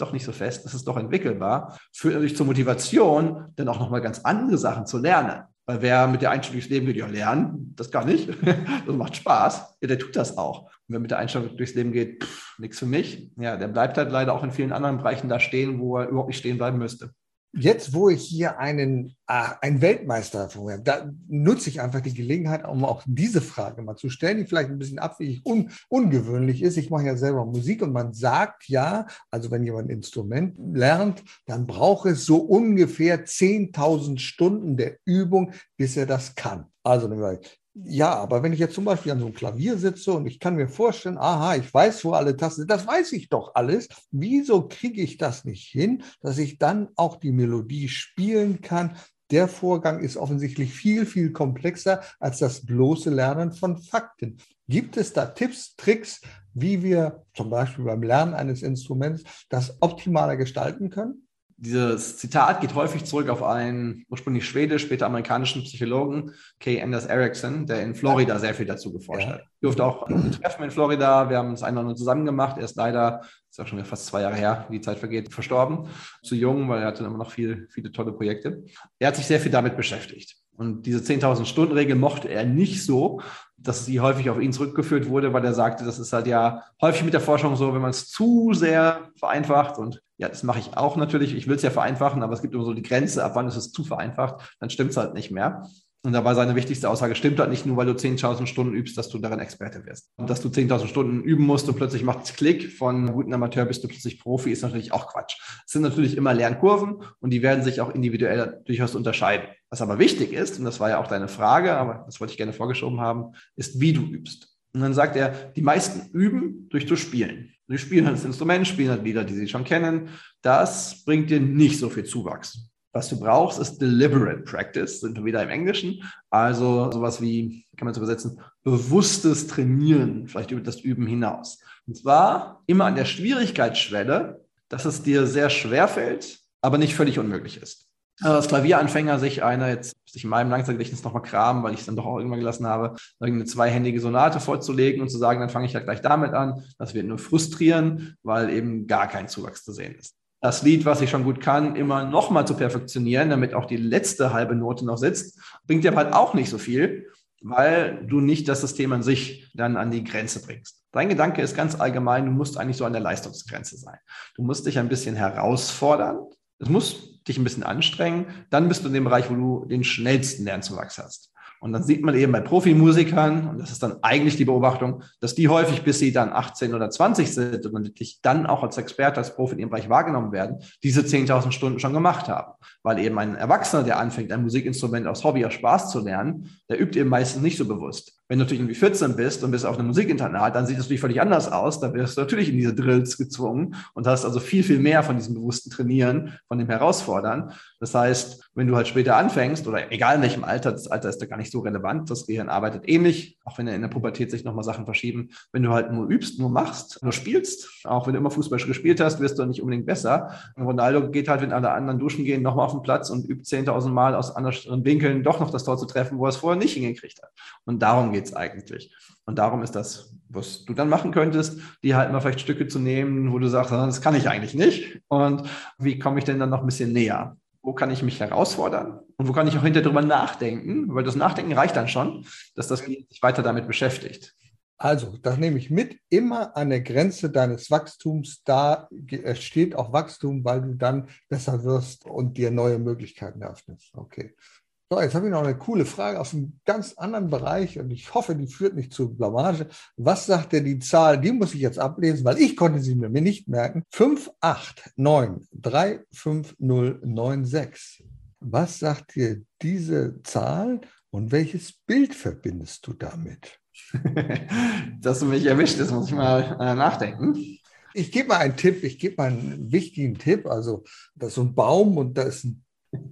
[SPEAKER 3] doch nicht so fest, das ist doch entwickelbar, führt natürlich zur Motivation, dann auch nochmal ganz andere Sachen zu lernen. Weil wer mit der Einstellung durchs Leben geht, ja, lernen, das gar nicht. das macht Spaß. Ja, der tut das auch. Und wer mit der Einstellung durchs Leben geht, nichts für mich, ja, der bleibt halt leider auch in vielen anderen Bereichen da stehen, wo er überhaupt nicht stehen bleiben müsste.
[SPEAKER 2] Jetzt, wo ich hier einen, äh, einen Weltmeister vor mir habe, da nutze ich einfach die Gelegenheit, um auch diese Frage mal zu stellen, die vielleicht ein bisschen abwegig un, ungewöhnlich ist. Ich mache ja selber Musik und man sagt ja, also wenn jemand ein Instrument lernt, dann braucht es so ungefähr 10.000 Stunden der Übung, bis er das kann. Also ja, aber wenn ich jetzt zum Beispiel an so einem Klavier sitze und ich kann mir vorstellen, aha, ich weiß, wo alle Tasten sind, das weiß ich doch alles. Wieso kriege ich das nicht hin, dass ich dann auch die Melodie spielen kann? Der Vorgang ist offensichtlich viel, viel komplexer als das bloße Lernen von Fakten. Gibt es da Tipps, Tricks, wie wir zum Beispiel beim Lernen eines Instruments das optimaler gestalten können?
[SPEAKER 3] Dieses Zitat geht häufig zurück auf einen ursprünglich schwedisch, später amerikanischen Psychologen, Kay Anders Erickson, der in Florida sehr viel dazu geforscht ja. hat. Durfte auch treffen in Florida. Wir haben es einmal zusammen gemacht. Er ist leider, ist auch schon fast zwei Jahre her, wie die Zeit vergeht, verstorben. Zu jung, weil er hatte immer noch viel, viele tolle Projekte. Er hat sich sehr viel damit beschäftigt. Und diese 10.000 Stunden Regel mochte er nicht so, dass sie häufig auf ihn zurückgeführt wurde, weil er sagte, das ist halt ja häufig mit der Forschung so, wenn man es zu sehr vereinfacht und ja, das mache ich auch natürlich, ich will es ja vereinfachen, aber es gibt immer so die Grenze, ab wann ist es zu vereinfacht, dann stimmt es halt nicht mehr. Und da war seine wichtigste Aussage, stimmt halt nicht nur, weil du 10.000 Stunden übst, dass du darin Experte wirst. Und dass du 10.000 Stunden üben musst und plötzlich macht es Klick, von guten Amateur bist du plötzlich Profi, ist natürlich auch Quatsch. Es sind natürlich immer Lernkurven und die werden sich auch individuell durchaus unterscheiden. Was aber wichtig ist, und das war ja auch deine Frage, aber das wollte ich gerne vorgeschoben haben, ist, wie du übst. Und dann sagt er, die meisten üben durch zu spielen. Sie spielen halt das Instrument, spielen halt Lieder, die sie schon kennen. Das bringt dir nicht so viel Zuwachs. Was du brauchst, ist deliberate practice, sind wir wieder im Englischen. Also sowas wie, kann man es übersetzen, bewusstes Trainieren, vielleicht über das Üben hinaus. Und zwar immer an der Schwierigkeitsschwelle, dass es dir sehr schwer fällt, aber nicht völlig unmöglich ist. Also als Klavieranfänger sich eine, jetzt muss ich in meinem Langzeitgedächtnis nochmal kramen, weil ich es dann doch auch irgendwann gelassen habe, eine zweihändige Sonate vorzulegen und zu sagen, dann fange ich ja gleich damit an. Das wird nur frustrieren, weil eben gar kein Zuwachs zu sehen ist das Lied, was ich schon gut kann, immer nochmal zu perfektionieren, damit auch die letzte halbe Note noch sitzt, bringt dir halt auch nicht so viel, weil du nicht das System an sich dann an die Grenze bringst. Dein Gedanke ist ganz allgemein, du musst eigentlich so an der Leistungsgrenze sein. Du musst dich ein bisschen herausfordern. Es muss dich ein bisschen anstrengen. Dann bist du in dem Bereich, wo du den schnellsten Lernzuwachs hast. Und dann sieht man eben bei Profimusikern, und das ist dann eigentlich die Beobachtung, dass die häufig, bis sie dann 18 oder 20 sind und wirklich dann auch als Experte, als Profi in ihrem Bereich wahrgenommen werden, diese 10.000 Stunden schon gemacht haben. Weil eben ein Erwachsener, der anfängt, ein Musikinstrument aus Hobby, aus Spaß zu lernen, der übt eben meistens nicht so bewusst. Wenn du natürlich irgendwie 14 bist und bist auf einem Musikinternat, dann sieht es natürlich völlig anders aus. Da wirst du natürlich in diese Drills gezwungen und hast also viel, viel mehr von diesem bewussten Trainieren, von dem Herausfordern. Das heißt, wenn du halt später anfängst oder egal in welchem Alter, das Alter ist da gar nicht so relevant, das Gehirn arbeitet ähnlich, auch wenn in der Pubertät sich nochmal Sachen verschieben. Wenn du halt nur übst, nur machst, nur spielst, auch wenn du immer Fußball gespielt hast, wirst du nicht unbedingt besser. Und Ronaldo geht halt, wenn alle anderen duschen gehen, nochmal auf den Platz und übt 10.000 Mal aus anderen Winkeln doch noch das Tor zu treffen, wo er es vorher nicht hingekriegt hat. Und darum geht es eigentlich. Und darum ist das, was du dann machen könntest, die halt mal vielleicht Stücke zu nehmen, wo du sagst, das kann ich eigentlich nicht. Und wie komme ich denn dann noch ein bisschen näher? Wo kann ich mich herausfordern? Und wo kann ich auch hinterher drüber nachdenken? Weil das Nachdenken reicht dann schon, dass das sich weiter damit beschäftigt.
[SPEAKER 2] Also, das nehme ich mit. Immer an der Grenze deines Wachstums, da steht auch Wachstum, weil du dann besser wirst und dir neue Möglichkeiten eröffnest. Okay. So, jetzt habe ich noch eine coole Frage aus einem ganz anderen Bereich und ich hoffe, die führt nicht zu Blamage. Was sagt denn die Zahl? Die muss ich jetzt ablesen, weil ich konnte sie mir nicht merken. 589-35096. Was sagt dir diese Zahl und welches Bild verbindest du damit?
[SPEAKER 3] Dass du mich erwischt, das muss ich mal äh, nachdenken.
[SPEAKER 2] Ich gebe mal einen Tipp, ich gebe mal einen wichtigen Tipp. Also, da ist so ein Baum und da ist ein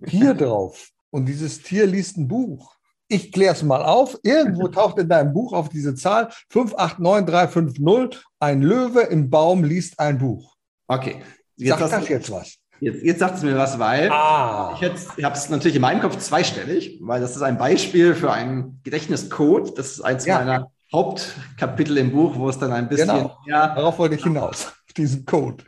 [SPEAKER 2] Tier drauf. Und dieses Tier liest ein Buch. Ich kläre es mal auf. Irgendwo taucht in deinem Buch auf diese Zahl 589350. Ein Löwe im Baum liest ein Buch.
[SPEAKER 3] Okay.
[SPEAKER 2] Jetzt Sag das jetzt was.
[SPEAKER 3] Jetzt, jetzt sagt es mir was, weil ah. ich, ich habe es natürlich in meinem Kopf zweistellig, weil das ist ein Beispiel für einen Gedächtniscode. Das ist eins ja. meiner Hauptkapitel im Buch, wo es dann ein bisschen
[SPEAKER 2] genau. mehr. Darauf wollte ich hinaus, auf diesen Code.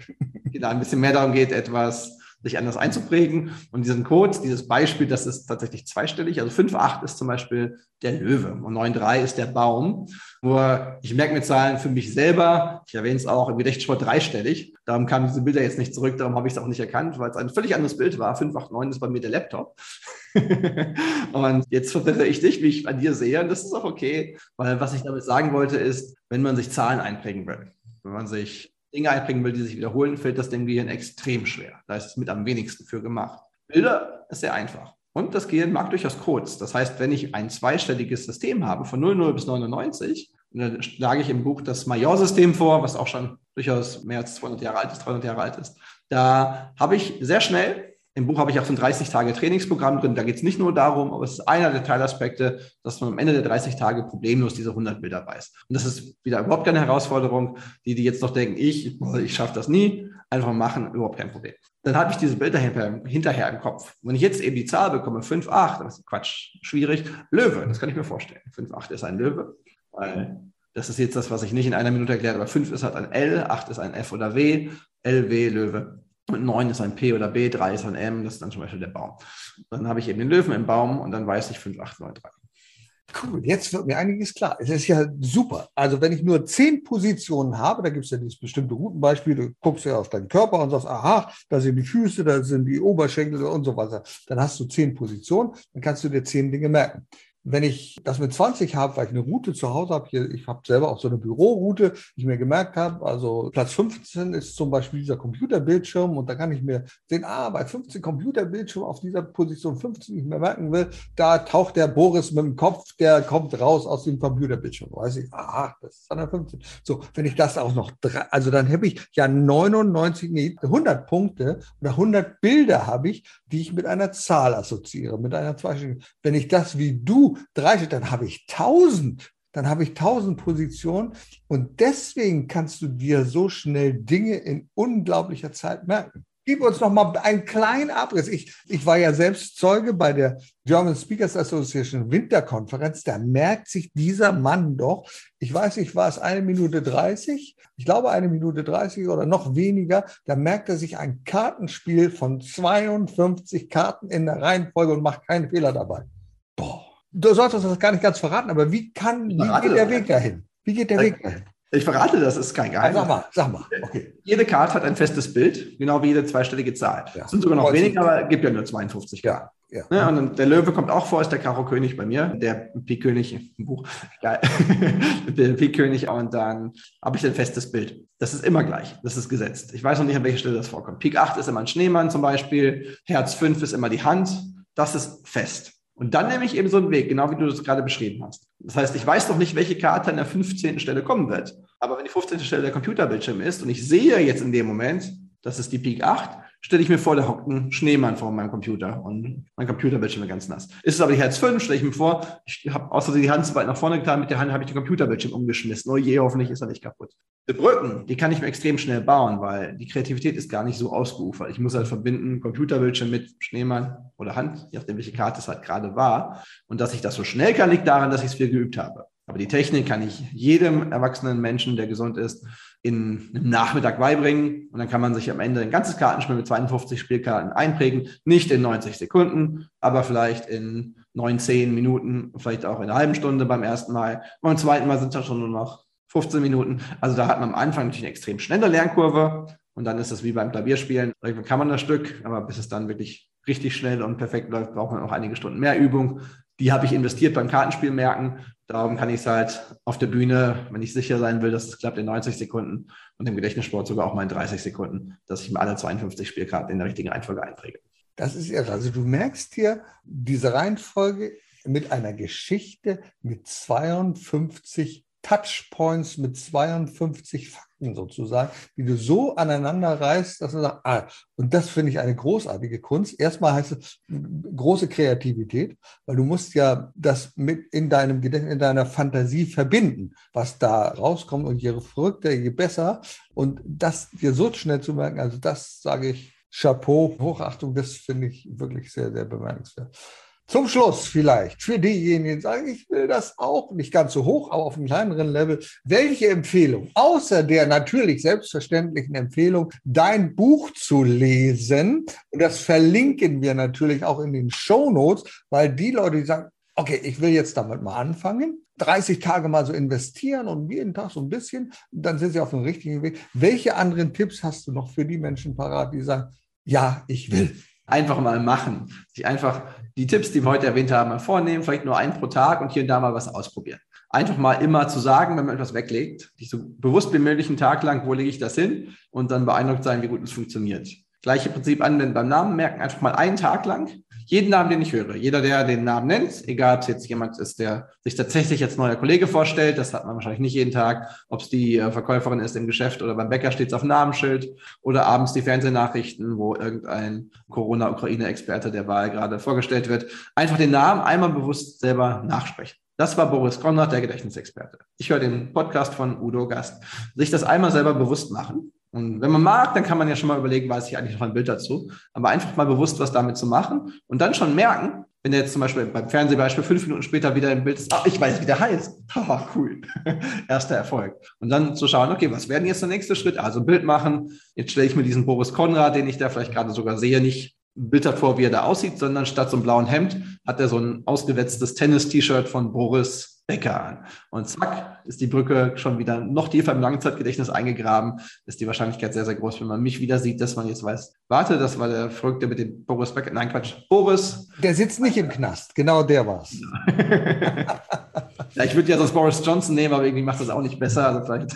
[SPEAKER 3] Genau, ein bisschen mehr darum geht, etwas sich anders einzuprägen. Und diesen Code, dieses Beispiel, das ist tatsächlich zweistellig. Also 5,8 ist zum Beispiel der Löwe und 9,3 ist der Baum. Nur ich merke mir Zahlen für mich selber. Ich erwähne es auch im Gedächtnissport dreistellig. Darum kamen diese Bilder jetzt nicht zurück. Darum habe ich es auch nicht erkannt, weil es ein völlig anderes Bild war. 589 ist bei mir der Laptop. und jetzt verwirre ich dich, wie ich an dir sehe. Und das ist auch okay, weil was ich damit sagen wollte, ist, wenn man sich Zahlen einprägen will, wenn man sich Dinge einbringen will, die sich wiederholen, fällt das dem Gehirn extrem schwer. Da ist es mit am wenigsten für gemacht. Bilder ist sehr einfach. Und das Gehirn mag durchaus Codes. Das heißt, wenn ich ein zweistelliges System habe von 00 bis 99, dann schlage ich im Buch das Major-System vor, was auch schon durchaus mehr als 200 Jahre alt ist, 300 Jahre alt ist. Da habe ich sehr schnell im Buch habe ich auch so ein 30-Tage-Trainingsprogramm drin. Da geht es nicht nur darum, aber es ist einer der Teilaspekte, dass man am Ende der 30 Tage problemlos diese 100 Bilder weiß. Und das ist wieder überhaupt keine Herausforderung. Die, die jetzt noch denken, ich, ich schaffe das nie, einfach machen, überhaupt kein Problem. Dann habe ich diese Bilder hinterher im Kopf. Wenn ich jetzt eben die Zahl bekomme, 5, 8, das ist Quatsch, schwierig. Löwe, das kann ich mir vorstellen. 5, 8 ist ein Löwe, weil das ist jetzt das, was ich nicht in einer Minute erklärt, aber 5 ist halt ein L, 8 ist ein F oder W, L, W, Löwe. Und 9 ist ein P oder B, 3 ist ein M, das ist dann zum Beispiel der Baum. Dann habe ich eben den Löwen im Baum und dann weiß ich 5, 8, 9, 3.
[SPEAKER 2] Cool, jetzt wird mir einiges klar. Es ist ja super. Also wenn ich nur zehn Positionen habe, da gibt es ja dieses bestimmte Routenbeispiel, du guckst ja auf deinen Körper und sagst, aha, da sind die Füße, da sind die Oberschenkel und so weiter. Dann hast du zehn Positionen, dann kannst du dir zehn Dinge merken. Wenn ich das mit 20 habe, weil ich eine Route zu Hause habe, hier, ich habe selber auch so eine Büroroute, die ich mir gemerkt habe, also Platz 15 ist zum Beispiel dieser Computerbildschirm und da kann ich mir sehen, ah, bei 15 Computerbildschirm auf dieser Position 15 nicht mehr merken will, da taucht der Boris mit dem Kopf, der kommt raus aus dem Computerbildschirm. Weiß ich, ah, das ist dann der 15. So, wenn ich das auch noch, drei, also dann habe ich ja 99, nee, 100 Punkte oder 100 Bilder habe ich, die ich mit einer Zahl assoziiere, mit einer zweistelligen. Wenn ich das wie du drei dann habe ich tausend. Dann habe ich tausend Positionen und deswegen kannst du dir so schnell Dinge in unglaublicher Zeit merken. Gib uns noch mal einen kleinen Abriss. Ich, ich war ja selbst Zeuge bei der German Speakers Association Winterkonferenz. Da merkt sich dieser Mann doch, ich weiß nicht, war es eine Minute 30? Ich glaube eine Minute 30 oder noch weniger. Da merkt er sich ein Kartenspiel von 52 Karten in der Reihenfolge und macht keinen Fehler dabei. Boah. Du solltest das gar nicht ganz verraten, aber wie kann, wie geht der Weg dahin? Wie geht der
[SPEAKER 3] ich,
[SPEAKER 2] Weg dahin?
[SPEAKER 3] Ich verrate das, ist kein Geheimnis.
[SPEAKER 2] Sag mal, sag mal. Okay.
[SPEAKER 3] Jede Karte hat ein festes Bild, genau wie jede zweistellige Zahl. Ja. sind sogar noch Kreuz weniger, aber es gibt ja nur 52
[SPEAKER 2] Karten. Ja.
[SPEAKER 3] Ja. Ne, und der Löwe kommt auch vor, ist der Karo-König bei mir, der Pik-König im Buch. Geil. der Pik-König und dann habe ich ein festes Bild. Das ist immer gleich, das ist gesetzt. Ich weiß noch nicht, an welcher Stelle das vorkommt. Pik 8 ist immer ein Schneemann zum Beispiel, Herz 5 ist immer die Hand. Das ist fest. Und dann nehme ich eben so einen Weg, genau wie du das gerade beschrieben hast. Das heißt, ich weiß noch nicht, welche Karte an der 15. Stelle kommen wird. Aber wenn die 15. Stelle der Computerbildschirm ist und ich sehe jetzt in dem Moment, das ist die Peak 8, stelle ich mir vor, da hockt ein Schneemann vor meinem Computer und mein Computerbildschirm ist ganz nass. Ist es aber die Herz 5, stelle ich mir vor, ich habe außer die Hand zu weit nach vorne getan, mit der Hand habe ich den Computerbildschirm umgeschmissen. Oh je, hoffentlich ist er nicht kaputt. Die Brücken, die kann ich mir extrem schnell bauen, weil die Kreativität ist gar nicht so ausgeufert. Ich muss halt verbinden, Computerbildschirm mit Schneemann oder Hand, je nachdem, welche Karte es halt gerade war. Und dass ich das so schnell kann, liegt daran, dass ich es viel geübt habe. Aber die Technik kann ich jedem erwachsenen Menschen, der gesund ist, in einem Nachmittag beibringen. Und dann kann man sich am Ende ein ganzes Kartenspiel mit 52 Spielkarten einprägen. Nicht in 90 Sekunden, aber vielleicht in 19 Minuten, vielleicht auch in einer halben Stunde beim ersten Mal. beim zweiten Mal sind es dann schon nur noch 15 Minuten. Also da hat man am Anfang natürlich eine extrem schnelle Lernkurve. Und dann ist es wie beim Klavierspielen. Irgendwann kann man das Stück, aber bis es dann wirklich richtig schnell und perfekt läuft, braucht man noch einige Stunden mehr Übung. Die habe ich investiert beim Kartenspiel merken. Darum kann ich es halt auf der Bühne, wenn ich sicher sein will, dass es klappt, in 90 Sekunden und im Gedächtnissport sogar auch mal in 30 Sekunden, dass ich mir alle 52 Spielkarten in der richtigen Reihenfolge einpräge.
[SPEAKER 2] Das ist irre. Also du merkst hier diese Reihenfolge mit einer Geschichte mit 52 Touchpoints mit 52 Fakten sozusagen, die du so aneinander reißt, dass du sagst, ah, und das finde ich eine großartige Kunst. Erstmal heißt es große Kreativität, weil du musst ja das mit in deinem Gedächtnis, in deiner Fantasie verbinden, was da rauskommt und je verrückter, je besser. Und das dir so schnell zu merken, also das sage ich Chapeau, Hochachtung, das finde ich wirklich sehr, sehr bemerkenswert. Zum Schluss vielleicht für diejenigen, die sagen, ich will das auch nicht ganz so hoch, aber auf einem kleineren Level. Welche Empfehlung, außer der natürlich selbstverständlichen Empfehlung, dein Buch zu lesen, und das verlinken wir natürlich auch in den Show Notes, weil die Leute, die sagen, okay, ich will jetzt damit mal anfangen, 30 Tage mal so investieren und jeden Tag so ein bisschen, dann sind sie auf dem richtigen Weg. Welche anderen Tipps hast du noch für die Menschen parat, die sagen, ja, ich will?
[SPEAKER 3] Einfach mal machen. Sich einfach die Tipps, die wir heute erwähnt haben, mal vornehmen, vielleicht nur einen pro Tag und hier und da mal was ausprobieren. Einfach mal immer zu sagen, wenn man etwas weglegt, sich so bewusst wie möglich einen Tag lang, wo lege ich das hin und dann beeindruckt sein, wie gut es funktioniert. Gleiche Prinzip anwenden beim Namen merken, einfach mal einen Tag lang jeden Namen, den ich höre, jeder, der den Namen nennt, egal ob es jetzt jemand ist, der sich tatsächlich als neuer Kollege vorstellt, das hat man wahrscheinlich nicht jeden Tag, ob es die äh, Verkäuferin ist im Geschäft oder beim Bäcker steht es auf Namensschild oder abends die Fernsehnachrichten, wo irgendein Corona-Ukraine-Experte der Wahl gerade vorgestellt wird. Einfach den Namen einmal bewusst selber nachsprechen. Das war Boris Konrad, der Gedächtnisexperte. Ich höre den Podcast von Udo Gast. Sich das einmal selber bewusst machen und wenn man mag, dann kann man ja schon mal überlegen, weiß ich eigentlich noch ein Bild dazu. Aber einfach mal bewusst was damit zu machen und dann schon merken, wenn er jetzt zum Beispiel beim Fernsehbeispiel fünf Minuten später wieder im Bild ist, ah, ich weiß, wie der heißt. Haha, cool. Erster Erfolg. Und dann zu schauen, okay, was werden jetzt der nächste Schritt? Also ein Bild machen. Jetzt stelle ich mir diesen Boris Konrad, den ich da vielleicht gerade sogar sehe, nicht Bild davor, wie er da aussieht, sondern statt so einem blauen Hemd hat er so ein ausgewetztes Tennis-T-Shirt von Boris Bäcker an. Und zack, ist die Brücke schon wieder noch tiefer im Langzeitgedächtnis eingegraben. Ist die Wahrscheinlichkeit sehr, sehr groß, wenn man mich wieder sieht, dass man jetzt weiß, warte, das war der Verrückte mit dem Boris Becker. Nein, Quatsch, Boris.
[SPEAKER 2] Der sitzt nicht im Knast, genau der war's.
[SPEAKER 3] ja, ich würde ja sonst Boris Johnson nehmen, aber irgendwie macht das auch nicht besser. Also vielleicht.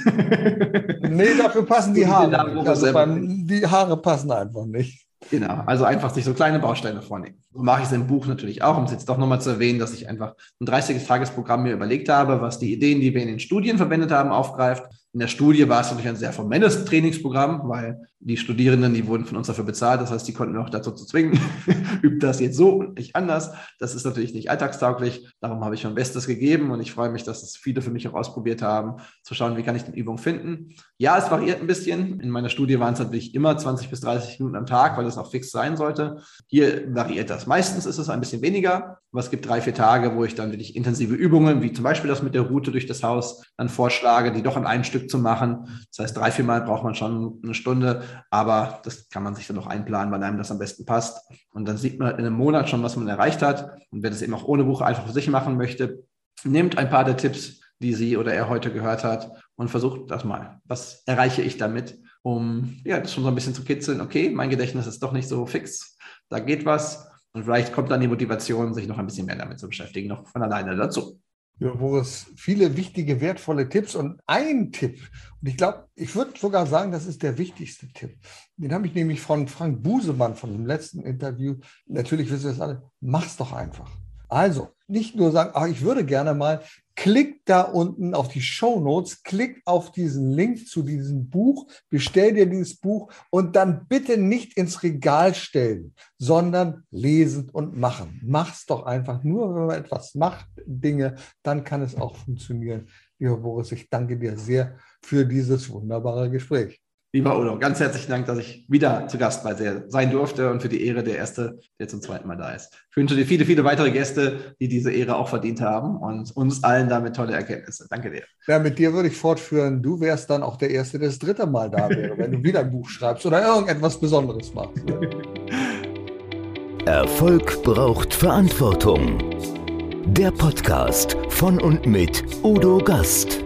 [SPEAKER 2] nee, dafür passen die Haare. Also beim, die Haare passen einfach nicht.
[SPEAKER 3] Genau, also einfach sich so kleine Bausteine vornehmen. So mache ich es im Buch natürlich auch, um es jetzt doch nochmal zu erwähnen, dass ich einfach ein 30-Tages-Programm mir überlegt habe, was die Ideen, die wir in den Studien verwendet haben, aufgreift in der Studie war es natürlich ein sehr formelles Trainingsprogramm, weil die Studierenden, die wurden von uns dafür bezahlt. Das heißt, die konnten wir auch dazu zu zwingen, übt das jetzt so und nicht anders. Das ist natürlich nicht alltagstauglich. Darum habe ich mein Bestes gegeben und ich freue mich, dass es viele für mich auch ausprobiert haben, zu schauen, wie kann ich die Übung finden. Ja, es variiert ein bisschen. In meiner Studie waren es natürlich immer 20 bis 30 Minuten am Tag, weil das auch fix sein sollte. Hier variiert das. Meistens ist es ein bisschen weniger, aber es gibt drei, vier Tage, wo ich dann wirklich intensive Übungen, wie zum Beispiel das mit der Route durch das Haus, dann vorschlage, die doch an einem Stück zu machen. Das heißt, drei, vier Mal braucht man schon eine Stunde, aber das kann man sich dann noch einplanen, wann einem das am besten passt. Und dann sieht man in einem Monat schon, was man erreicht hat. Und wer das eben auch ohne Buch einfach für sich machen möchte, nimmt ein paar der Tipps, die sie oder er heute gehört hat und versucht das mal. Was erreiche ich damit, um ja, das schon so ein bisschen zu kitzeln? Okay, mein Gedächtnis ist doch nicht so fix, da geht was. Und vielleicht kommt dann die Motivation, sich noch ein bisschen mehr damit zu beschäftigen, noch von alleine dazu.
[SPEAKER 2] Ja, wo es viele wichtige, wertvolle Tipps und ein Tipp, und ich glaube, ich würde sogar sagen, das ist der wichtigste Tipp. Den habe ich nämlich von Frank Busemann von dem letzten Interview. Natürlich wissen wir das alle, mach's doch einfach. Also, nicht nur sagen, ach, ich würde gerne mal, klick da unten auf die Show Notes, klick auf diesen Link zu diesem Buch, bestell dir dieses Buch und dann bitte nicht ins Regal stellen, sondern lesen und machen. Mach's doch einfach. Nur wenn man etwas macht, Dinge, dann kann es auch funktionieren. Lieber Boris, ich danke dir sehr für dieses wunderbare Gespräch.
[SPEAKER 3] Lieber Udo, ganz herzlichen Dank, dass ich wieder zu Gast bei dir sein durfte und für die Ehre der Erste, der zum zweiten Mal da ist. Ich wünsche dir viele, viele weitere Gäste, die diese Ehre auch verdient haben und uns allen damit tolle Erkenntnisse. Danke dir.
[SPEAKER 2] Ja, mit dir würde ich fortführen. Du wärst dann auch der Erste, der das dritte Mal da wäre, wenn du wieder ein Buch schreibst oder irgendetwas Besonderes machst.
[SPEAKER 1] Erfolg braucht Verantwortung. Der Podcast von und mit Udo Gast.